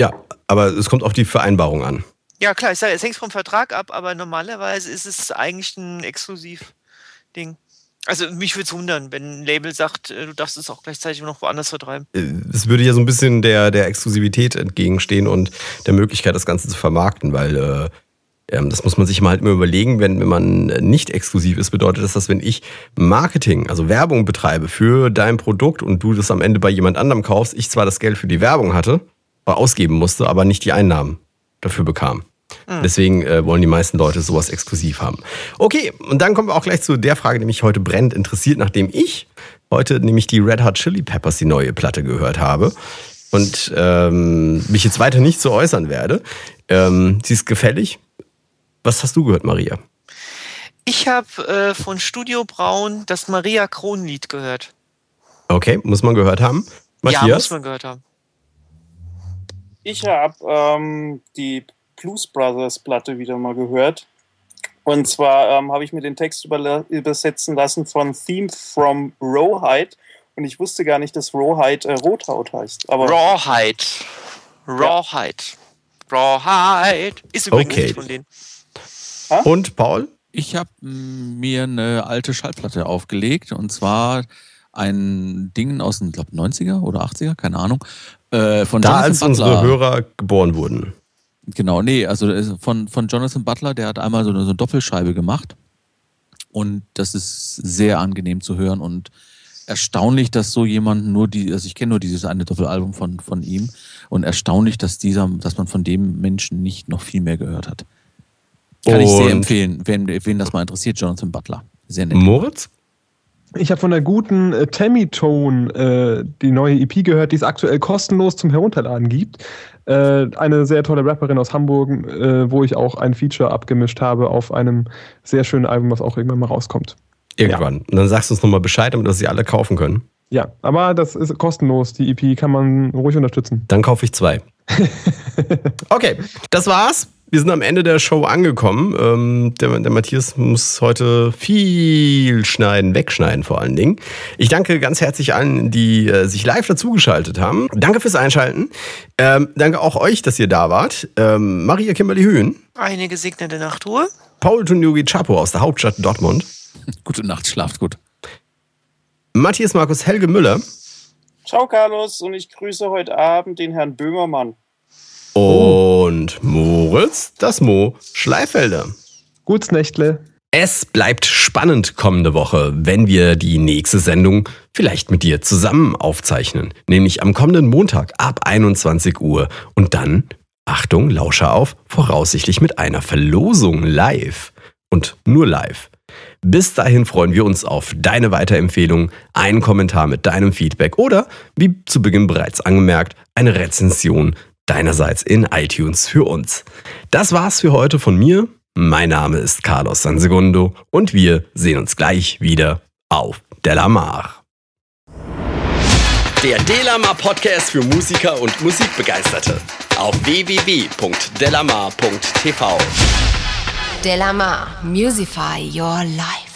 Ja, aber es kommt auf die Vereinbarung an. Ja, klar, ich sage, es hängt vom Vertrag ab, aber normalerweise ist es eigentlich ein Exklusiv-Ding. Also mich würde es wundern, wenn ein Label sagt, äh, du darfst es auch gleichzeitig noch woanders vertreiben. Äh, es würde ja so ein bisschen der, der Exklusivität entgegenstehen und der Möglichkeit, das Ganze zu vermarkten, weil äh, das muss man sich mal halt immer überlegen, wenn, wenn man nicht exklusiv ist, bedeutet das, dass wenn ich Marketing, also Werbung betreibe für dein Produkt und du das am Ende bei jemand anderem kaufst, ich zwar das Geld für die Werbung hatte, ausgeben musste, aber nicht die Einnahmen dafür bekam. Mhm. Deswegen äh, wollen die meisten Leute sowas exklusiv haben. Okay, und dann kommen wir auch gleich zu der Frage, die mich heute brennend interessiert, nachdem ich heute nämlich die Red Hot Chili Peppers, die neue Platte, gehört habe und ähm, mich jetzt weiter nicht so äußern werde. Ähm, sie ist gefällig. Was hast du gehört, Maria? Ich habe äh, von Studio Braun das Maria Kronlied gehört. Okay, muss man gehört haben. Matthias? Ja, muss man gehört haben. Ich habe ähm, die Blues Brothers Platte wieder mal gehört. Und zwar ähm, habe ich mir den Text übersetzen lassen von Theme from Rawhide. Und ich wusste gar nicht, dass Rawhide äh, Rothaut heißt. Aber Rawhide. Rawhide. Ja. Rawhide. Ist übrigens okay. nicht von denen. Ha? Und Paul? Ich habe mir eine alte Schallplatte aufgelegt und zwar ein Ding aus den, glaube 90er oder 80er, keine Ahnung. Äh, von da, Jonathan als Butler. unsere Hörer geboren wurden. Genau, nee, also von, von Jonathan Butler, der hat einmal so eine, so eine Doppelscheibe gemacht. Und das ist sehr angenehm zu hören und erstaunlich, dass so jemand nur die, also ich kenne nur dieses eine Doppelalbum von, von ihm und erstaunlich, dass dieser, dass man von dem Menschen nicht noch viel mehr gehört hat. Kann und ich sehr empfehlen, wen, wen das mal interessiert, Jonathan Butler. Sehr nett. Moritz? Ich habe von der guten äh, Tammy Tone äh, die neue EP gehört, die es aktuell kostenlos zum Herunterladen gibt. Äh, eine sehr tolle Rapperin aus Hamburg, äh, wo ich auch ein Feature abgemischt habe auf einem sehr schönen Album, was auch irgendwann mal rauskommt. Irgendwann. Ja. Und dann sagst du uns nochmal Bescheid, damit wir sie alle kaufen können. Ja, aber das ist kostenlos. Die EP kann man ruhig unterstützen. Dann kaufe ich zwei. okay, das war's wir sind am Ende der Show angekommen. Ähm, der, der, Matthias muss heute viel schneiden, wegschneiden vor allen Dingen. Ich danke ganz herzlich allen, die äh, sich live dazugeschaltet haben. Danke fürs Einschalten. Ähm, danke auch euch, dass ihr da wart. Ähm, Maria Kimberly Hühn. Eine gesegnete Nachtruhe. Paul Tunyogi Chapo aus der Hauptstadt Dortmund. Gute Nacht, schlaft gut. Matthias Markus Helge Müller. Ciao, Carlos, und ich grüße heute Abend den Herrn Böhmermann. Und Moritz, das Mo Schleifelder. Guts Nächtle. Es bleibt spannend kommende Woche, wenn wir die nächste Sendung vielleicht mit dir zusammen aufzeichnen. Nämlich am kommenden Montag ab 21 Uhr. Und dann, Achtung, Lauscher auf, voraussichtlich mit einer Verlosung live. Und nur live. Bis dahin freuen wir uns auf deine Weiterempfehlung, einen Kommentar mit deinem Feedback oder, wie zu Beginn bereits angemerkt, eine Rezension deinerseits in iTunes für uns. Das war's für heute von mir. Mein Name ist Carlos Sansegundo und wir sehen uns gleich wieder auf Delamar. Der Delamar Podcast für Musiker und Musikbegeisterte auf www.delamar.tv. Delamar, Musify Your Life.